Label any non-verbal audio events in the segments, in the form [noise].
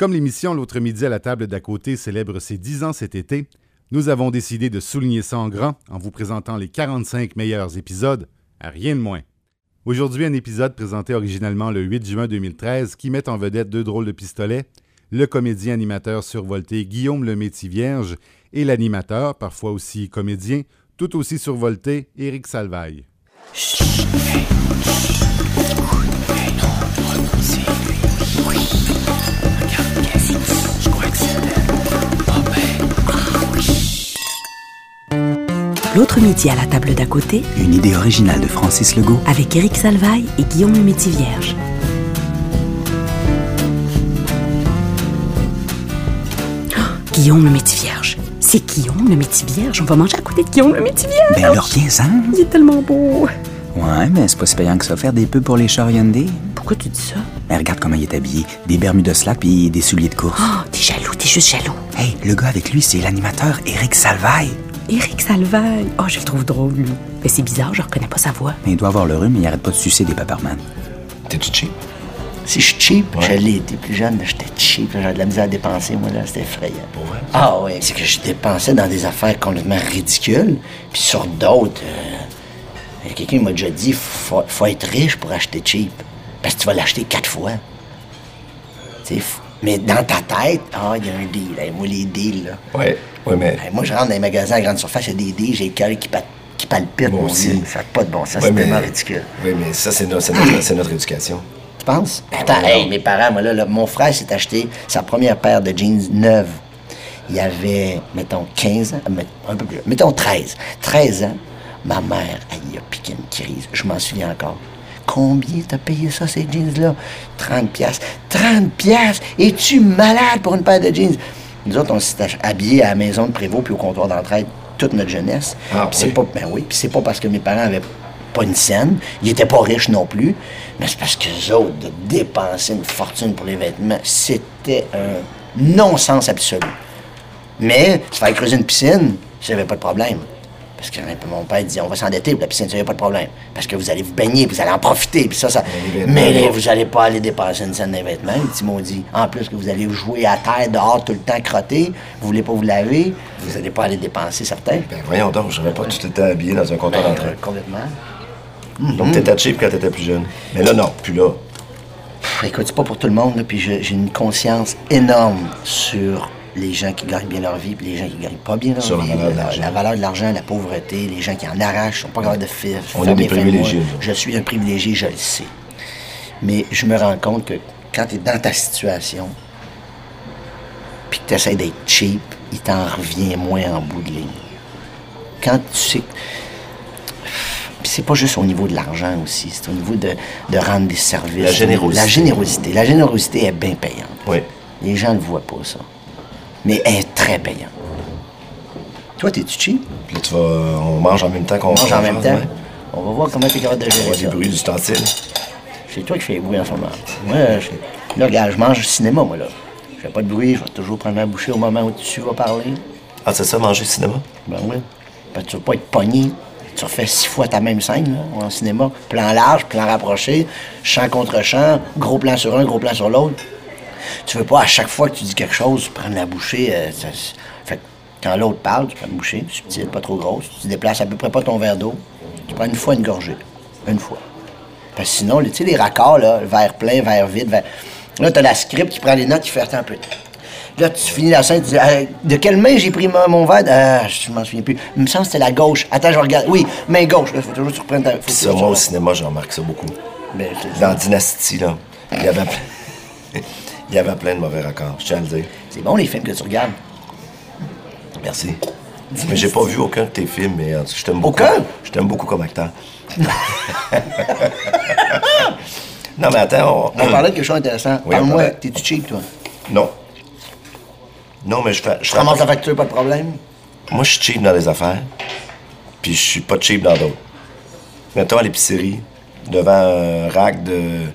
Comme l'émission L'autre midi à la table d'à côté célèbre ses 10 ans cet été, nous avons décidé de souligner ça en grand en vous présentant les 45 meilleurs épisodes, à rien de moins. Aujourd'hui, un épisode présenté originalement le 8 juin 2013 qui met en vedette deux drôles de pistolets, le comédien animateur survolté Guillaume le Vierge et l'animateur, parfois aussi comédien, tout aussi survolté, Éric Salvaille. L'autre midi à la table d'à côté, Une idée originale de Francis Legault. avec Éric Salvaille et Guillaume le Vierge. Ah, Guillaume le Vierge. C'est Guillaume le Vierge. On va manger à côté de Guillaume le Vierge. Ben alors viens-en. Il est tellement beau. Ouais, mais c'est pas si payant que ça faire des pubs pour les chars Hyundai. Pourquoi tu dis ça? Mais regarde comment il est habillé. Des bermudas slack puis des souliers de course. Oh, t'es jaloux, t'es juste jaloux. Hey, le gars avec lui, c'est l'animateur Eric Salvaille. Éric Salvaille. Oh, je le trouve drôle, lui. Mais c'est bizarre, je reconnais pas sa voix. Mais il doit avoir le rhume, mais il arrête pas de sucer des paperman. T'es-tu cheap? Si je suis cheap, je l'ai été plus jeune, j'étais cheap, j'avais de la misère à dépenser, moi, là, c'était effrayant. Ah ouais, c'est que je dépensais dans des affaires complètement ridicules, puis sur d'autres, euh, quelqu'un m'a déjà dit, faut, faut être riche pour acheter cheap, parce que tu vas l'acheter quatre fois. Tu sais, mais dans ta tête, ah, il y a un deal, Hey, moi, les deals, là. Ouais, ouais, mais. Hey, moi, je rentre dans les magasins à grande surface, il y a des deals, j'ai le cœur qui, pa- qui palpite, mon aussi. Ça n'a pas de bon sens, Ouais, c'est mais- tellement ridicule. Oui, mais ça, c'est notre, notre, notre éducation. Tu penses? Attends, hey, mes parents, moi, là, là, mon frère s'est acheté sa première paire de jeans neuve. Il avait, mettons, 15 ans, un peu plus, mettons 13. 13 ans, ma mère, elle y a piqué une crise. Je m'en souviens encore. Combien t'as payé ça, ces jeans-là? 30 piastres. 30 piastres? Es-tu malade pour une paire de jeans? Nous autres, on s'est habillés à la maison de Prévost puis au comptoir d'entraide toute notre jeunesse. Ah, c'est oui? pas ben oui, puis c'est pas parce que mes parents avaient pas une scène, ils étaient pas riches non plus, mais c'est parce que les autres, de dépenser une fortune pour les vêtements, c'était un non-sens absolu. Mais se faire creuser une piscine, j'avais pas de problème. Parce que mon père disait, on va s'endetter pour la piscine, ça n'y a pas de problème. Parce que vous allez vous baigner, vous allez en profiter, puis ça, ça... Mais là. vous allez pas aller dépenser une scène vêtements, les petits maudits. En plus que vous allez jouer à terre, dehors, tout le temps crotté, vous voulez pas vous laver, vous allez pas aller dépenser certains. Ben voyons donc, je n'aurais pas tout le temps habillé dans un comptoir Ben, d'entrée. complètement. Donc t'étais cheap quand t'étais plus jeune. Mais là, non, plus là. Pff, Écoute, c'est pas pour tout le monde, là, puis j'ai une conscience énorme sur les gens qui gagnent bien leur vie, puis les gens qui gagnent pas bien leur Sur la vie. valeur de l'argent. La valeur de l'argent, la pauvreté, les gens qui en arrachent, sont pas capables de faire. On est des privilégiés. Je suis un privilégié, je le sais. Mais je me rends compte que quand tu es dans ta situation, puis que tu essaies d'être cheap, il t'en revient moins en bout de ligne. Quand tu sais. Puis c'est pas juste au niveau de l'argent aussi, c'est au niveau de, de rendre des services. La générosité. La générosité. La générosité est bien payante. Oui. Les gens ne voient pas ça. Mais est très payante. Toi, t'es-tu cheap? Puis là, tu vas. On mange en même temps qu'on On mange en même temps. ouais. On va voir comment t'es capable de On gérer voit des ça. bruits d'ustensiles. C'est toi qui fais les bruits en ce moment. Moi, je... là, regarde, je mange au cinéma, moi, là. Je fais pas de bruit, je vais toujours prendre ma bouchée au moment où tu vas parler. Ah, c'est ça, manger cinéma? Ben oui. Parce que tu veux pas être pogné. Tu refais six fois ta même scène, là, en cinéma. Plan large, plan rapproché, champ contre champ, gros plan sur un, gros plan sur l'autre. Tu veux pas, à chaque fois que tu dis quelque chose, prendre la bouchée. euh, ça- fait que quand l'autre parle, tu prends une bouchée, subtile, pas trop grosse. Tu déplaces à peu près pas ton verre d'eau. Tu prends une fois une gorgée. Une fois. Parce que sinon, tu sais, les raccords, là, verre plein, verre vide, verre... Là, t'as la script qui prend les notes, qui fait attends un peu. Là, tu finis la scène, tu dis, Ah, de quelle main j'ai pris mon, verre? Ah, je m'en souviens plus. Il me semble que c'était la gauche. Attends, je regarde. Oui, main gauche. Là, faut toujours que tu reprennes ta. faut ça, moi, au cinéma, je remarque ça beaucoup. Ben, Dans Dynasty, là, il y avait plein... il y avait plein de mauvais raccords, je tiens à le dire. C'est bon, les films que tu regardes. Merci. Mais j'ai pas vu aucun de tes films, mais en tout cas, je t'aime beaucoup. Aucun? Je t'aime beaucoup comme acteur. [laughs] non, mais attends, on... On parlait de quelque chose d'intéressant. Oui, Parle-moi, parlait. t'es-tu cheap, toi? Non. Non, mais je fais... Je ramasses la facture, pas de problème? Moi, je suis cheap dans les affaires, puis je suis pas cheap dans d'autres. Mettons à l'épicerie, devant un rack de,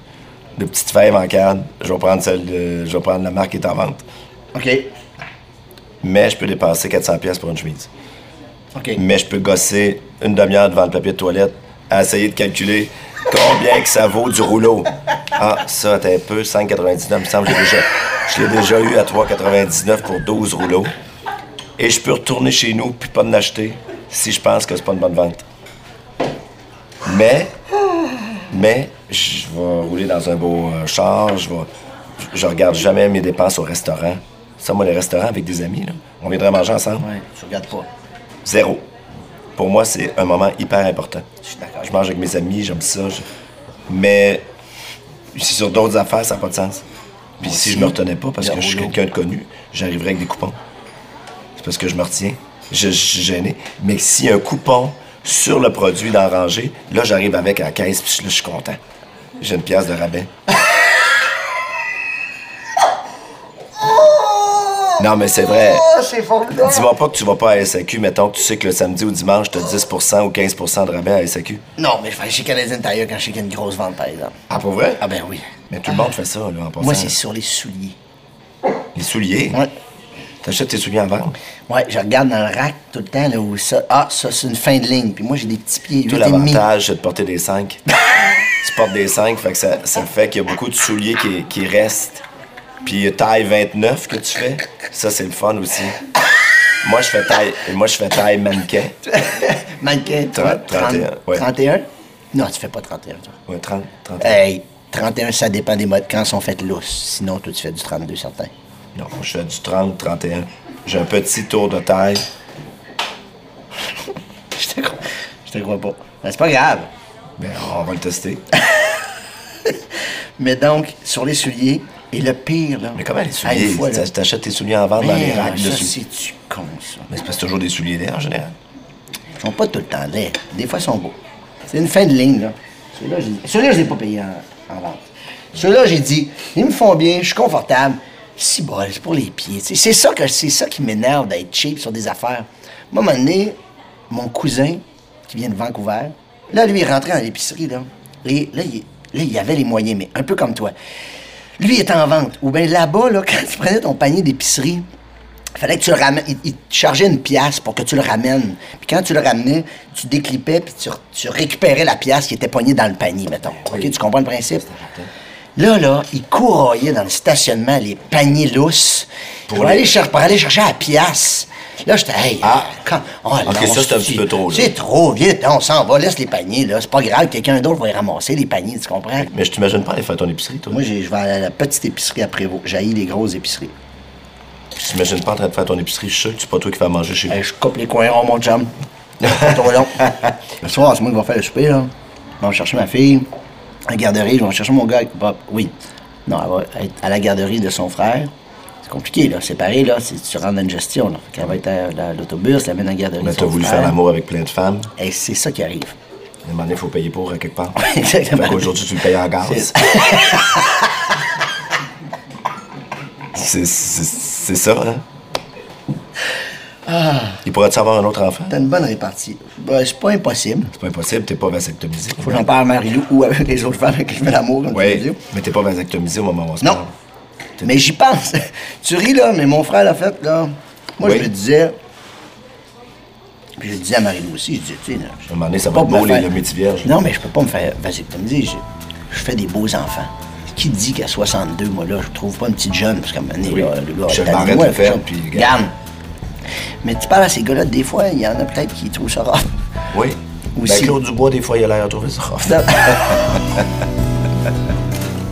de petites fèves en canne, je vais prendre celle de, je vais prendre la marque qui est en vente. OK. Mais je peux dépenser 400 pièces pour une chemise. OK. Mais je peux gosser une demi-heure devant le papier de toilette à essayer de calculer Combien que ça vaut du rouleau? Ah, ça, t'es un peu, 5,99, il me semble, j'ai déjà, je l'ai déjà eu à 3,99 pour 12 rouleaux. Et je peux retourner chez nous puis pas en acheter si je pense que c'est pas une bonne vente. Mais, mais, je vais rouler dans un beau euh, char, je vais, je regarde jamais mes dépenses au restaurant. Ça, moi, les restaurants avec des amis, là, on viendrait manger ensemble. Ouais, tu regardes pas. Zéro. Pour moi, c'est un moment hyper important. Je suis d'accord. Je mange avec mes amis, j'aime ça. je- Mais si sur d'autres affaires, ça n'a pas de sens. Puis si je me retenais pas parce que je suis quelqu'un de connu, j'arriverais avec des coupons. C'est parce que je me retiens. Je, je suis gêné. Mais a un coupon sur le produit ranger, là, j'arrive avec à la caisse, puis là, je suis content. J'ai une pièce de rabais. [laughs] Non, mais c'est vrai. Oh, c'est formidable. Dis-moi pas que tu vas pas à SAQ, mettons que tu sais que le samedi ou dimanche, t'as 10% ou 15% de rabais à SAQ. Non, mais je vais chez Canadian Tire quand je sais qu'il y a une grosse vente, par exemple. Ah, pour vrai? Ah ben oui. Mais tout le monde fait ça, là, en passant. Moi, c'est sur les souliers. Les souliers? Ouais. T'achètes tes souliers en vente? Ouais, je regarde dans le rack tout le temps, là, où ça... Ah, ça, c'est une fin de ligne. Puis moi, j'ai des petits pieds, Tout 8 et demi. l'avantage, c'est de porter des 5. [laughs] tu portes des 5, fait que ça, ça fait qu'il y a beaucoup de souliers qui, qui restent. Puis taille 29 que tu fais, ça, c'est le fun aussi. Moi, je fais taille, moi, je fais taille mannequin. [laughs] Mannequin, toi, 30, 31, ouais. 31? Non, tu fais pas 31, toi. Ouais, 30, 31. Hey, 31, ça dépend des modes quand sont faites lousses. Sinon, toi, tu fais du 32, certain. Non, je fais du 30, 31. J'ai un petit tour de taille. [laughs] Je te crois, je te crois pas. Ben, c'est pas grave. Ben, on va le tester. [laughs] Mais donc, sur les souliers, et le pire, là... Mais comment les souliers? fois, là, T'achètes tes souliers en vente dans les racks de ça, souliers. c'est-tu con, ça? Mais c'est c'est toujours des souliers laids en général. Ils sont pas tout le temps laids. Des fois, ils sont beaux. C'est une fin de ligne, là. Ceux-là, je les ai pas payés en, en vente. Ceux-là, j'ai dit, ils me font bien, je suis confortable. Si bol, c'est pour les pieds. C'est ça, que- c'est ça qui m'énerve d'être cheap sur des affaires. Moi, à un moment donné, mon cousin, qui vient de Vancouver, là, lui, il rentrait dans l'épicerie, là. Et là, il, là, il avait les moyens, mais un peu comme toi. Lui, il était en vente. Ou bien là-bas, là, [laughs] quand tu prenais ton panier d'épicerie, il fallait que tu le ramènes. Il, il te chargeait une pièce pour que tu le ramènes. Puis quand tu le ramenais, tu déclipais puis tu, tu récupérais la pièce qui était poignée dans le panier, mettons. OK, tu comprends le principe? Là, là, il courroyait dans le stationnement les paniers lousses pour, les- aller, cher- pour aller chercher la pièce. Là, j'étais, hey, Ah. quand, oh, Ok, non, ça, c'est un petit peu trop. C'est trop, vite, on s'en va, laisse les paniers, là. C'est pas grave, quelqu'un d'autre va y ramasser les paniers, tu comprends? Mais je t'imagine pas aller faire ton épicerie, toi. Moi, je vais à la petite épicerie à Prévost. J'haïs les grosses épiceries. Je t'imagine pas en train de faire ton épicerie. Je suis sûr que c'est pas toi qui vas manger chez Hey, vous. je coupe les coins ronds, mon chum. [laughs] Pas trop long. Le soir, c'est moi qui vais faire le souper, là. Je vais chercher ma fille. À la garderie, je vais chercher mon gars. Oui. Non, elle va être à la garderie de son frère. C'est compliqué, là. Séparé, là, c'est tu rentres dans une gestion, là. Fait qu'elle va être à la- l'autobus, la mène à la garderie Mais t'as voulu frère. faire l'amour avec plein de femmes? Et c'est ça qui arrive. À un moment donné, il faut payer pour à quelque part. [laughs] Exactement. Fait qu'aujourd'hui, tu le payes en gaz. C'est ça, [laughs] hein? Il pourrait-tu avoir un autre enfant? T'as une bonne répartie. Ben, c'est pas impossible. C'est pas impossible, t'es pas vasectomisé. Faut que j'en parle à Marie-Lou ou avec [laughs] les autres femmes avec qui je fais l'amour, comme tu Oui, dire. mais t'es pas vasectomisé au moment où on se Non. parle. Mais j'y pense. [laughs] tu ris, là, mais mon frère l'a fait, là. Moi, Oui. je me disais. Puis je le disais à Marie-Lou aussi, je disais, tu sais, là, je À un moment donné, ça va beau, les faire- le vierge. Non, mais je peux pas me faire vasectomiser. Je, je fais des beaux enfants. Qui dit qu'à 62, moi, là, je trouve pas une petite jeune, parce qu'à un moment donné, Oui. là, le gars, tanné, Barrette ouais, le fait, ça. puis regarde. Mais tu parles à ces gars-là, des fois, il y en a peut-être qui trouvent ça rare. Oui. Aussi. Ben, Claude Dubois, des fois, il a l'air à trouver ça. [laughs]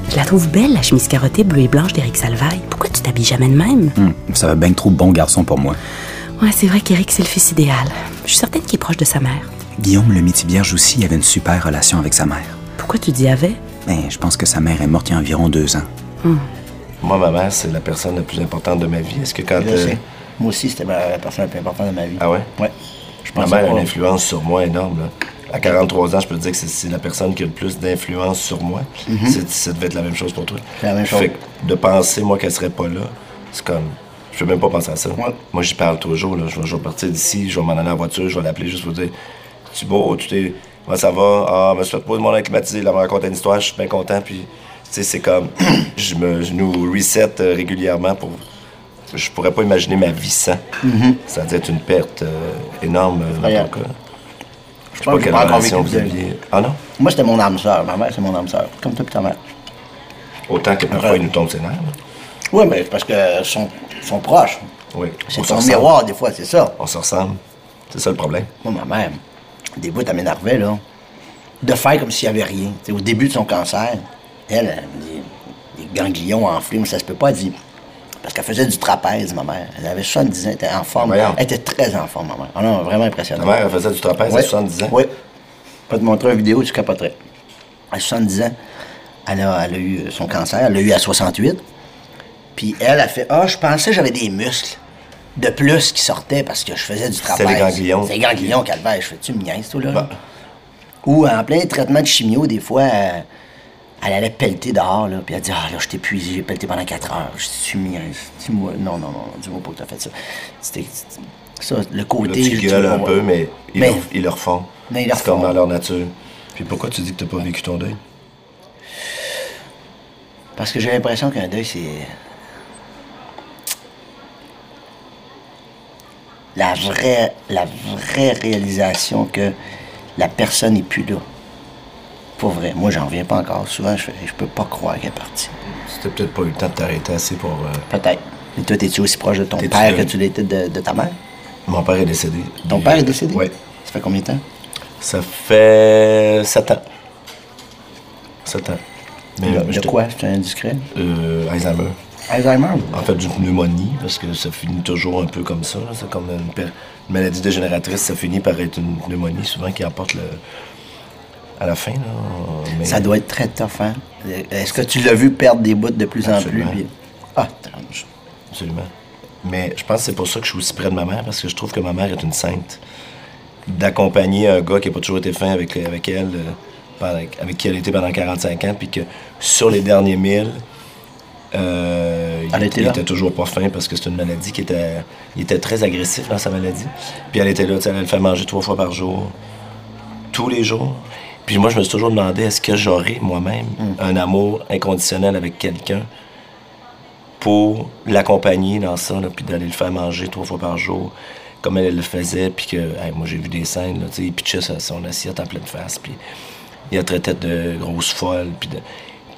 Je la trouve belle, la chemise carottée bleue et blanche d'Éric Salvaille. Pourquoi tu t'habilles jamais de même? Hum, ça va bien trop bon garçon pour moi. Ouais, c'est vrai qu'Éric, c'est le fils idéal. Je suis certaine qu'il est proche de sa mère. Guillaume, le métier vierge aussi, avait une super relation avec sa mère. Pourquoi tu dis avait? Ben, je pense que sa mère est morte il y a environ deux ans. Moi, ma mère, c'est la personne la plus importante de ma vie. Est-ce que quand. Euh. Moi aussi, c'était ma- la personne la plus importante de ma vie. Ah ouais? Ouais. Je Ma pense mère a une influence sur moi énorme. Là. À 43 ans, je peux te dire que c'est- la personne qui a le plus d'influence sur moi. C'est- Ça devait être la même chose pour toi. Mhm. C'est la même chose. Fait que de penser, moi, qu'elle serait pas là, c'est comme. Je peux même pas penser à ça. Ouais. Moi, j'y parle toujours. Là. Je, vais, je vais partir d'ici, je vais m'en aller en voiture, je vais l'appeler juste pour dire Tu beau, tu t'es. Comment ça va? Ah, me suis fait pas de monde acclimatisé, là, me raconter une histoire, je suis bien content. Puis, tu sais, c'est comme. [clears throat] je, me, je nous reset euh, régulièrement pour. Je pourrais pas imaginer ma vie sans. Mhm. Ça doit être une perte euh, énorme dans ton cas. Je sais pas que quelle relation vous aviez. Ah non? Moi, c'était mon âme sœur. Ma mère, c'est mon âme sœur. Comme toi et ta mère. Autant que parfois, il nous tombe ses nerfs. Oui, mais c'est parce qu'ils sont, sont proches. Oui. C'est on se ton ressemble. miroir, des fois, c'est ça. On se ressemble. C'est ça le problème. Moi, ma mère, des bouts, elle m'énervait, là. De faire comme s'il n'y avait rien. Au début de son cancer, elle, elle me dit, des ganglions enflés, mais ça se peut pas, elle dit. Parce qu'elle faisait du trapèze, ma mère. Elle avait 70 ans, elle était en forme. Voyons. Elle était très en forme, ma mère. Ah non, vraiment impressionnant. mère, elle faisait du trapèze à Ouais. 70 ans. Oui. Je peux te montrer une vidéo, tu capoterais. À 70 ans, elle a, elle a eu son cancer. Elle l'a eu à 68. Puis elle a fait Ah, je pensais que j'avais des muscles de plus qui sortaient parce que je faisais du trapèze. les ganglions. C'est les ganglions qu'elle. Je fais-tu une niaise, toi, là? Bah. Ou en plein traitement de chimio, des fois, elle, elle allait pelleter dehors, là, puis elle dit Ah, là, je t'ai épuisé, j'ai pelleté pendant 4 heures. Je Tu me niaises. Dis-moi, non, non, non, dis-moi pas que t'as fait ça. C'était. Ça, le Là, côté. tu je- gueules un peu, mais ils, Mais- le, ils le refont. Mais ils le C'est comme refont. dans leur nature. Puis pourquoi tu dis que t'as pas vécu ton deuil? Parce que j'ai l'impression qu'un deuil, c'est. La vraie, la vraie réalisation que la personne n'est plus là. Pour vrai. Moi, j'en reviens pas encore. Souvent, je fais, je peux pas croire qu'elle est partie. C'était peut-être pas eu le temps de t'arrêter assez pour. euh, Peut-être. Mais toi, es-tu aussi proche de ton père que tu l'étais de, de ta mère? Mon père est décédé. Ton père euh, est décédé? Oui. Ça fait combien de temps? Ça fait 7 ans. 7 ans. Mais de euh, de quoi? C'est indiscret? Euh, Alzheimer. Alzheimer? En fait, d'une pneumonie, parce que ça finit toujours un peu comme ça. C'est comme une, une maladie dégénératrice, ça finit par être une pneumonie, souvent qui emporte le. À la fin. Là. Mais- Ça doit être très tough, hein? Est-ce que tu l'as vu perdre des bouts de plus Absolument. en plus? puis- Ah, tranche. Absolument. Mais je pense que c'est pour ça que je suis aussi près de ma mère, parce que je trouve que ma mère est une sainte. D'accompagner un gars qui n'a pas toujours été fin avec, avec elle, euh, pendant- avec qui elle était pendant 45 ans, puis que sur les derniers mille, euh, Elle il, était il là. était toujours pas fin parce que c'est une maladie qui était. Il était très agressif dans sa maladie. Puis elle était là, tu sais, elle le fait manger trois fois par jour, tous les jours. Puis moi, je me suis toujours demandé est-ce que j'aurais moi-même Mm. un amour inconditionnel avec quelqu'un pour l'accompagner dans ça, là, puis d'aller le faire manger trois fois par jour, comme elle, elle le faisait, puis que, hey, moi j'ai vu des scènes, là, tu sais, il pitchait son assiette en pleine face, puis il la traitait de grosse folle, puis de...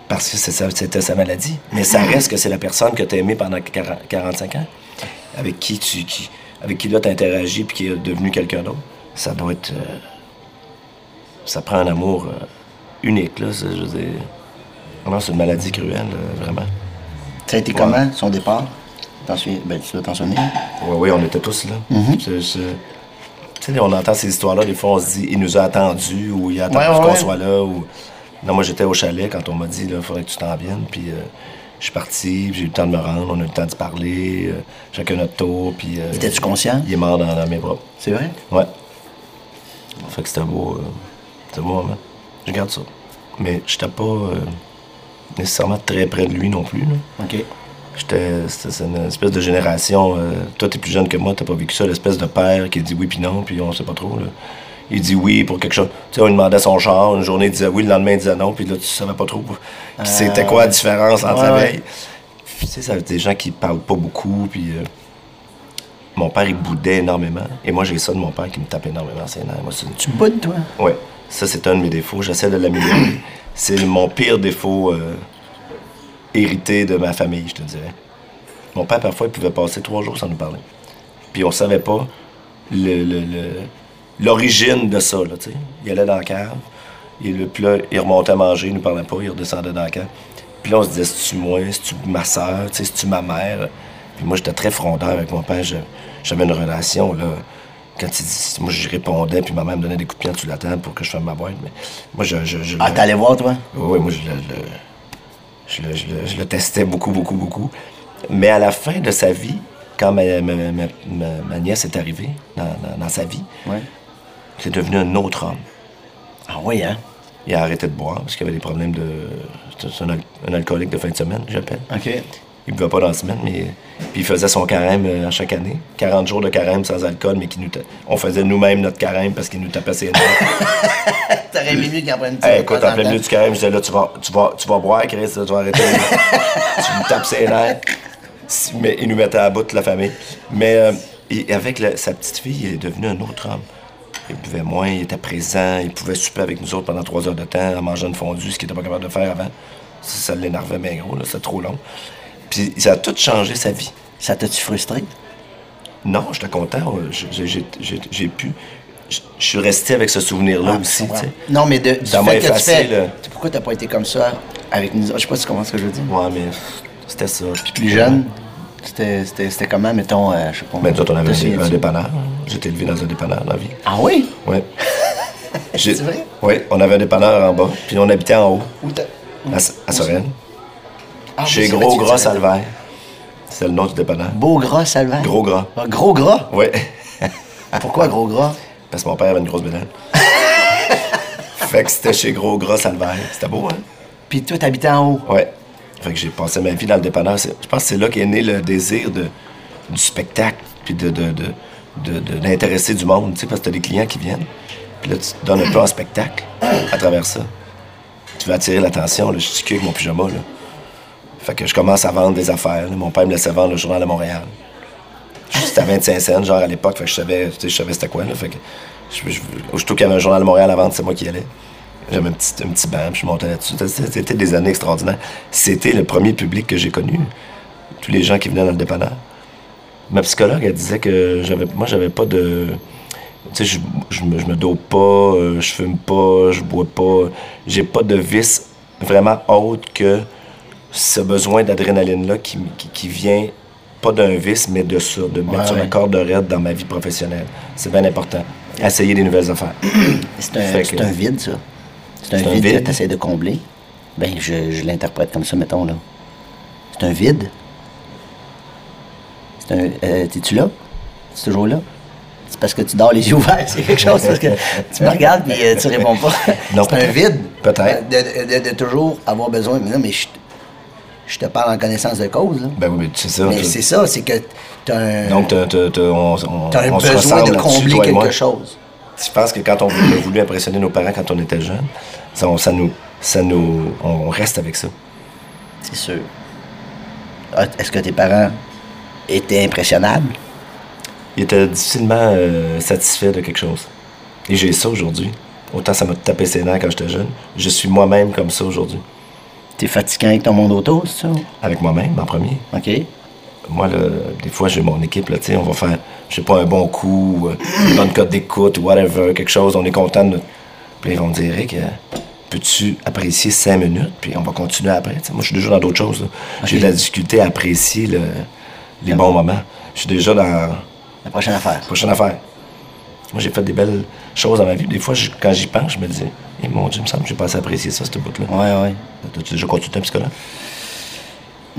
parce que c'était sa maladie. Mais ça reste que c'est la personne que tu as aimée pendant 40 45 ans, avec qui tu, qui, avec qui là tu interagi, puis qui est devenu quelqu'un d'autre. Ça doit être... euh, ça prend un amour euh, unique, là, ça, je veux dire... Non, c'est une maladie cruelle, euh, vraiment. Ça a été comment, son départ? T'en? Ben, tu dois t'en souvenir. Oui, oui, on était tous là. Mhm. C'est- c'est- Tu sais, on entend ces histoires-là, des fois, on se dit, il nous a attendus, ou il a attendu Ouais, qu'on ouais. soit là, ou... Non, moi, j'étais au chalet quand on m'a dit, il faudrait que tu t'en viennes, puis euh, je suis parti, puis j'ai eu le temps de me rendre, on a eu le temps de se parler, euh, chacun notre tour, puis... euh, Étais-tu conscient? Il est mort dans, dans mes bras. C'est vrai? Ouais. Fait que c'était beau... euh, moment. Je garde ça. Mais j'étais pas euh, nécessairement très près de lui non plus, là. OK. J'étais, c'était c'est une espèce de génération. euh, toi, t'es plus jeune que moi, t'as pas vécu ça, l'espèce de père qui dit oui puis non, puis on sait pas trop. Là. Il dit oui pour quelque chose. Tu sais, on lui demandait son char, une journée il disait oui, le lendemain il disait non, puis là tu savais pas trop. Puis c'était quoi la différence entre la ouais, ouais. veille? Puis, tu sais, ça des gens qui parlent pas beaucoup, puis euh, mon père il boudait énormément. Et moi j'ai ça de mon père qui me tape énormément ses nerfs. Moi, c'est une- Tu boudes, toi? Ouais, ça c'est un de mes défauts. J'essaie de l'améliorer. [coughs] c'est mon pire défaut euh, hérité de ma famille, je te dirais. Mon père, parfois, il pouvait passer trois jours sans nous parler. Puis on savait pas le- le- le- l'origine de ça, là. Il allait dans la cave, et le, puis là, il remontait à manger, il nous parlait pas, il redescendait dans la cave. Puis là, on se disait, c'est-tu moi, c'est-tu ma soeur, c'est-tu ma mère? Puis moi, j'étais très frondeur avec mon père. J'avais une relation, là. Quand il dit, moi, je répondais, puis ma mère me donnait des coups de pied la table pour que je fasse ma boîte. Mais moi, je. je, je Ah, t'allais voir, toi? oui, moi, je le, je, le, je le- je le testais beaucoup, beaucoup, beaucoup. Mais à la fin de sa vie, quand ma, ma- ma- ma- nièce est arrivée dans, dans- dans sa vie, Ouais. c'est devenu un autre homme. Ah oui, hein? Il a arrêté de boire parce qu'il avait des problèmes de. C'est un, un alcoolique de fin de semaine, j'appelle. OK. Il ne buvait pas dans la semaine, mais. Puis il faisait son carême euh, à chaque année. 40 jours de carême sans alcool, mais qui nous on faisait nous-mêmes notre carême parce qu'il nous tapait ses nerfs. [laughs] T'aurais aimé mieux qu'il en prenne une Hey, écoute, en plein milieu du carême, je disais là, tu vas, tu vas, tu vas boire, Chris, là, tu vas arrêter. [laughs] tu me tapes ses nerfs. Mais il nous mettait à bout toute la famille. Mais euh, et avec la- sa petite fille, il est devenu un autre homme. Il buvait moins, il était présent, il pouvait souper avec nous autres pendant trois heures de temps en mangeant une fondue, ce qu'il n'était pas capable de faire avant. Ça, ça l'énervait bien gros, là, c'était trop long. Puis ça a tout changé sa vie. Ça t'a-tu frustré? Non, j'étais content. euh, j'ai- pu. Je suis resté avec ce souvenir-là Ah, aussi. Non, mais de, du Ça fait que tu fais... là. Sais, Pourquoi t'as pas été comme ça avec nous? Je sais pas si tu comprends ce que je veux dire. Ouais, mais c'était ça. Puis Plus jeune, c'était comment, mettons, euh, je sais pas. Mais nous autres, on avait un, dépanneur. J'étais élevé dans un dépanneur dans la vie. Ah oui? Oui. [laughs] C'est vrai? Oui, on avait un dépanneur en bas, puis on habitait en haut, Où à, à Sorel. Ah, Chez Gros Gras Salvaire. C'est le nom du dépanneur. Beau gras, Salvaire? Gros Gras. Ah, gros gras? Oui. [laughs] Pourquoi gros gras? Parce que mon père avait une grosse bédaine. [laughs] fait que c'était chez Gros Gras Salvaire. C'était beau, hein? Puis toi, t'habitais en haut? Ouais. Fait que j'ai passé ma vie dans le dépanneur. Je pense que c'est là qu'est né le désir de, du spectacle, puis de, de, de, de- de- d'intéresser du monde, tu sais, parce que t'as des clients qui viennent. Puis là, tu te donnes un peu en spectacle à travers ça. Tu veux attirer l'attention, là. Je suis cul avec mon pyjama, là. Fait que je commence à vendre des affaires. Mon père me laissait vendre le journal de Montréal. C'était à 25 cents, genre à l'époque, je savais, je savais c'était quoi, là. Fait je, je, qu'il y avait un journal de Montréal à vendre, c'est moi qui allais. J'avais un petit, un petit banc, puis je montais là-dessus. C'était- C'était des années extraordinaires. C'était le premier public que j'ai connu. Tous les gens qui venaient dans le dépanneur. Ma psychologue, elle disait que j'avais, moi, j'avais pas de. Tu sais, je, je, me, je me dope pas, euh, je fume pas, je bois pas. J'ai pas de vice vraiment autre que ce besoin d'adrénaline-là qui, qui, qui vient pas d'un vice, mais de ça, de mettre Ouais, sur ouais. la corde raide dans ma vie professionnelle. C'est bien important. Essayer des nouvelles affaires. [clears throat] C'est un, que- un vide, ça. C'est un, un vide, vide. que tu essaies de combler. Ben, je, je l'interprète comme ça, mettons, là. C'est un vide. C'est un... euh, T'es-tu là? C'est toujours là? C'est parce que tu dors les yeux ouverts, c'est quelque chose, parce que tu me regardes et tu réponds pas. C'est un vide. Peut-être. De, de- de toujours avoir besoin. Mais non, mais je, je te parle en connaissance de cause, là. Ben oui, mais c'est ça. mais tu- c'est ça, c'est que t'as un... Donc, on, on, t'as un on besoin de combler quelque chose. Je pense que quand on a voulu impressionner nos parents quand on était jeunes, ça, on- ça nous, ça nous, on reste avec ça. C'est sûr. Ah, Est-ce que tes parents étaient impressionnables? Ils étaient difficilement euh, satisfaits de quelque chose. Et j'ai ça aujourd'hui. Autant ça m'a tapé ses nerfs quand j'étais jeune. Je suis moi-même comme ça aujourd'hui. T'es fatiguant avec ton monde autour, c'est ça? Avec moi-même, en premier. OK. Moi, là, des fois, j'ai mon équipe, là, tu sais, on va faire, je sais pas, un bon coup, euh, une bonne cote d'écoute, ou whatever, quelque chose, on est content de. Puis ils vont me dire, Eric, euh, peux-tu apprécier cinq minutes, puis on va continuer après. Moi, je suis déjà dans d'autres choses. J'ai de la difficulté à apprécier le- les bons moments. Je suis déjà dans La prochaine affaire. la prochaine affaire. Moi, j'ai fait des belles choses dans ma vie. Des fois, je- quand j'y pense, je me dis, eh, mon Dieu, il me semble que j'ai pas assez apprécié ça, cette bout-là. Ouais, ouais. T'as-tu déjà consulté un psychologue?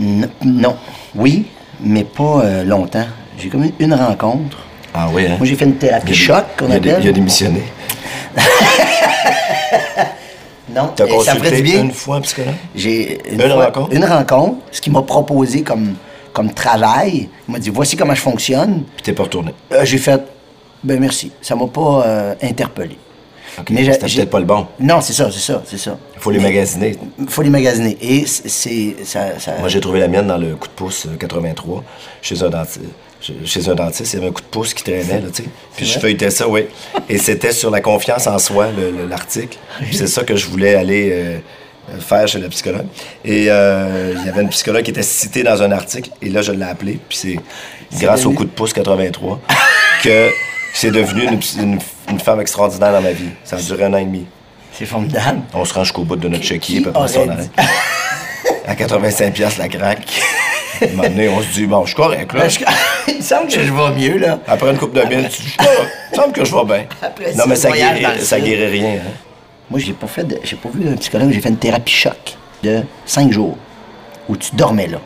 N- non. Oui, mais pas euh, longtemps. J'ai comme une rencontre. Ah oui, hein? Moi, j'ai fait une thérapie choc, qu'on appelle. Il a démissionné. [laughs] Non, T'as ça me ferait consulté du bien. une fois un psychologue? J'ai Une rencontre? Une rencontre, ce qu'il m'a proposé comme, comme travail. Il m'a dit voici comment je fonctionne. Puis t'es pas retourné. Euh, j'ai fait ben merci. Ça m'a pas euh, interpellé. Mais C'était peut-être pas le bon. Non, c'est ça, c'est ça, c'est ça. Il faut les Mais- magasiner. faut les magasiner. Et c'est-. Ça, ça- Moi, j'ai trouvé la mienne dans le coup de pouce euh, 83, chez un dentiste. Chez un dentiste, il y avait un coup de pouce qui traînait, là, tu sais. Puis je feuilletais ça, oui. Et c'était sur la confiance en soi, le- le- l'article. C'est ça que je voulais aller euh, euh, faire chez la psychologue. Et euh, il y avait une psychologue qui était citée dans un article, et là, je l'ai appelée. Puis c'est grâce au coup de pouce 83 que c'est devenu une, une- une femme extraordinaire dans ma vie. Ça a duré un an et demi. c'est formidable. On se rend jusqu'au bout de notre chéquier, Qui puis après ça, on. À 85 piastres la craque. À un moment donné, on se dit, bon, je suis correct, là. Ben, je- [laughs] Il me semble que je vais mieux, là. Après une coupe de mille, tu dis. Il me semble que je vais bien. Après non, mais ça guérit rien. hein. Moi, j'ai pas fait de- j'ai pas vu un psychologue, j'ai fait une thérapie choc de cinq jours où tu dormais là.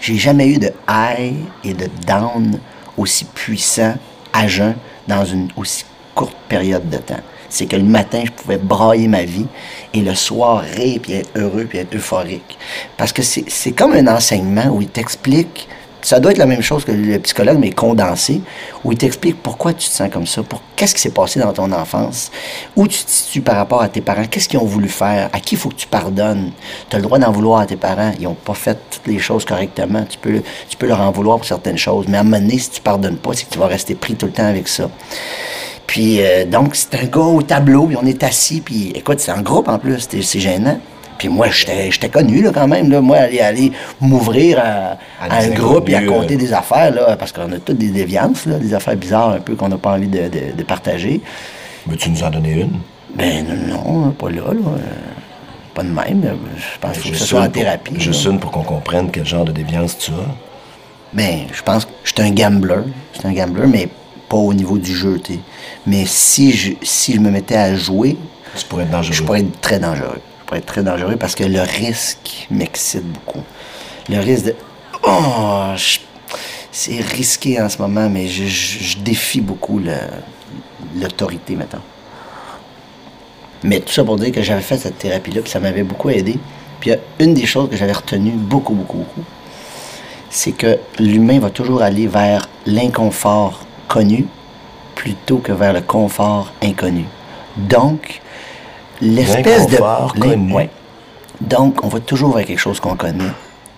J'ai jamais eu de high et de down aussi puissant à jeun dans une aussi courte période de temps. C'est que le matin, je pouvais brailler ma vie et le soir rire puis être heureux puis être euphorique. Parce que c'est comme un enseignement où il t'explique ça doit être la même chose que le psychologue, mais condensé, où il t'explique pourquoi tu te sens comme ça, pour qu'est-ce qui s'est passé dans ton enfance, où tu te situes par rapport à tes parents, qu'est-ce qu'ils ont voulu faire, à qui il faut que tu pardonnes. Tu as le droit d'en vouloir à tes parents, ils n'ont pas fait toutes les choses correctement, tu peux, tu peux leur en vouloir pour certaines choses, mais à un moment donné, si tu pardonnes pas, c'est que tu vas rester pris tout le temps avec ça. Puis euh, donc, c'est un gars au tableau, puis on est assis, puis écoute, c'est en groupe en plus, c'est gênant. Puis moi, j'étais connu là, quand même. Là. Moi, aller, aller m'ouvrir à, À à des un groupe et à compter euh. des affaires, là, parce qu'on a toutes des déviances, là, des affaires bizarres un peu qu'on n'a pas envie de, de- de partager. Veux-tu nous en donner une? Ben non, pas là, là. euh, Pas de même. Je pense qu'il faut que ce soit en pour- thérapie. là. Juste une pour qu'on comprenne quel genre de déviance tu as. Ben, je pense que je suis un gambler. Je suis un gambler, mais pas au niveau du jeu, tu sais. Mais si je, si je me mettais à jouer, Tu pourrais être dangereux. je pourrais être très dangereux. Pourrais être très dangereux parce que le risque m'excite beaucoup. Le risque de. Oh, c'est risqué en ce moment, mais je, je- défie beaucoup l'autorité, maintenant. Mais tout ça pour dire que j'avais fait cette thérapie-là, puis ça m'avait beaucoup aidé. Puis une des choses que j'avais retenues beaucoup, beaucoup, beaucoup, c'est que l'humain va toujours aller vers l'inconfort connu plutôt que vers le confort inconnu. Donc, l'espèce de... Connu. ouais. Donc, on va toujours vers quelque chose qu'on connaît.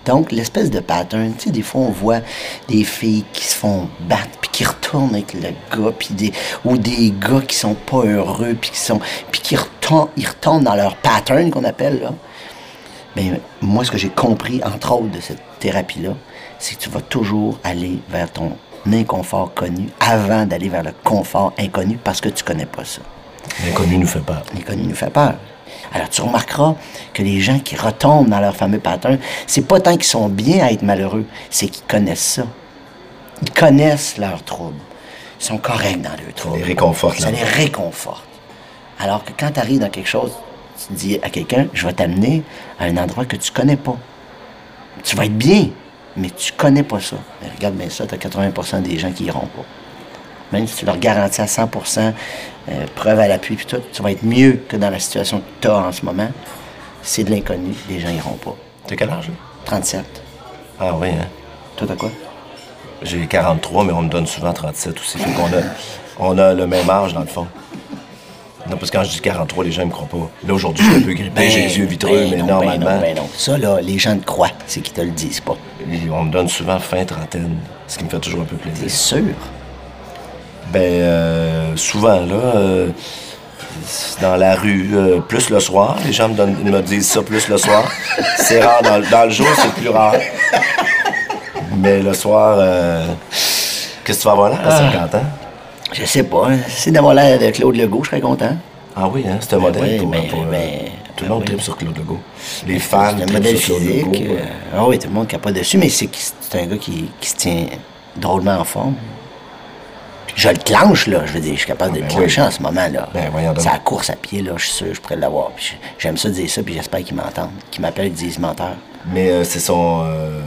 Donc, l'espèce de pattern, tu sais, des fois, on voit des filles qui se font battre, puis qui retournent avec le gars, puis des, ou des gars qui sont pas heureux, puis qui sont, puis qui retournent, ils retournent dans leur pattern qu'on appelle, là. Mais moi, ce que j'ai compris, entre autres, de cette thérapie-là, c'est que tu vas toujours aller vers ton inconfort connu avant d'aller vers le confort inconnu parce que tu connais pas ça. L'inconnu nous fait peur. L'inconnu nous fait peur. Alors, tu remarqueras que les gens qui retombent dans leur fameux pattern, c'est pas tant qu'ils sont bien à être malheureux, c'est qu'ils connaissent ça. Ils connaissent leurs troubles. Ils sont corrects dans leurs troubles. les réconforte, Ça les réconforte. Alors que quand tu arrives dans quelque chose, tu dis à quelqu'un, je vais t'amener à un endroit que tu connais pas. Tu vas être bien, mais tu connais pas ça. Mais regarde bien ça, tu as 80% des gens qui iront pas. Même si tu leur garantis à 100% euh, preuve à l'appui, puis tout, tu vas être mieux que dans la situation que tu as en ce moment. C'est de l'inconnu, les gens iront pas. T'as quel âge? là? 37. Ah oui, hein? Toi, t'as quoi? J'ai 43, mais on me donne souvent 37 aussi. Fait qu'on a, on a le même âge, dans le fond. Non, parce que quand je dis 43, les gens me croient pas. Là, aujourd'hui, je suis un peu grippé, j'ai les yeux vitreux, ben mais non, normalement, Ben non, ben non. Ça, là, les gens te croient, c'est qu'ils te le disent pas. on me donne souvent fin trentaine, ce qui me fait toujours un peu plaisir. sûr? Ben, euh, souvent, là, euh, c'est dans la rue, euh, plus le soir, les gens me, donnent- me disent ça plus le soir. C'est rare, dans, le- dans le jour, c'est plus rare. Mais le soir, euh, qu'est-ce que tu vas avoir là à 50 ans? Je sais pas. hein. Si d'avoir l'air de Claude Legault, je serais content. Ah oui, hein, c'est un modèle oui, pour, ben, pour, ben, tout le ben monde oui. tripe sur Claude Legault. Les fans C'est trippent modèle sur Claude physique. Legault. ah oui, tout le monde pas dessus, mais c'est c'est un gars qui, qui se tient drôlement en forme. Je le clenche, là. Je veux dire, je suis capable de le ben clencher oui. en ce moment, là. Ben, voyons donc. C'est la course à pied, là. Je suis sûr, je pourrais l'avoir. Puis J'aime ça dire ça, puis j'espère qu'ils m'entendent. Qu'ils m'appellent, ils disent menteur. Mais euh, c'est son euh,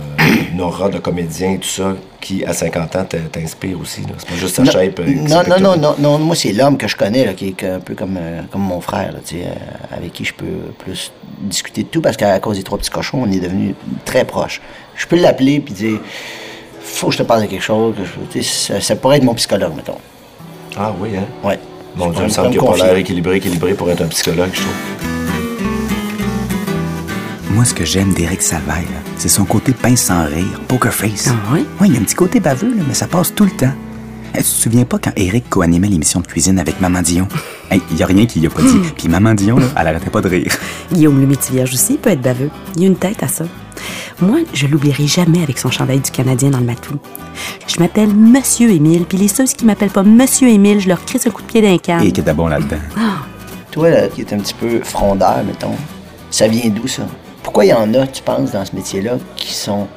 une aura de comédien et tout ça qui, à 50 ans, t'inspire aussi. là. C'est pas juste sa Non, shape. euh, qui non, non, non, tout. non, non, moi c'est l'homme que je connais, là, qui est un peu comme, euh, comme mon frère, là, tu sais, euh, avec qui je peux plus discuter de tout, parce qu'à cause des trois petits cochons, on est devenus très proches. Je peux l'appeler puis dire, faut que je te parle de quelque chose, que je- ça, ça pourrait être mon psychologue, mettons. Ah oui, hein? Ouais. Mon Je Dieu, il me semble qu'il a pas l'air équilibré, équilibré pour être un psychologue, je trouve. Moi, ce que j'aime d'Éric Salvaire, là, c'est son côté pince sans rire, poker face. Ah oui? Oui, il y a un petit côté baveux, là, mais ça passe tout le temps. Eh, tu te souviens pas quand Éric co-animait l'émission de cuisine avec Maman Dion? [laughs] Il y a rien qui y a pas dit. [laughs] Puis Maman Dion, là, elle arrêtait pas de rire. Guillaume le aussi peut être baveux. Il a une tête à ça. Moi, je l'oublierai jamais avec son chandail du Canadien dans le matou. Je m'appelle Monsieur Émile, puis les ceux qui m'appellent pas Monsieur Émile, je leur crisse un coup de pied d'un canne. Et qui était bon là-dedans. Toi, là, qui est un petit peu frondeur, mettons, ça vient d'où, ça? Pourquoi il y en a, tu penses, dans ce métier-là, qui sont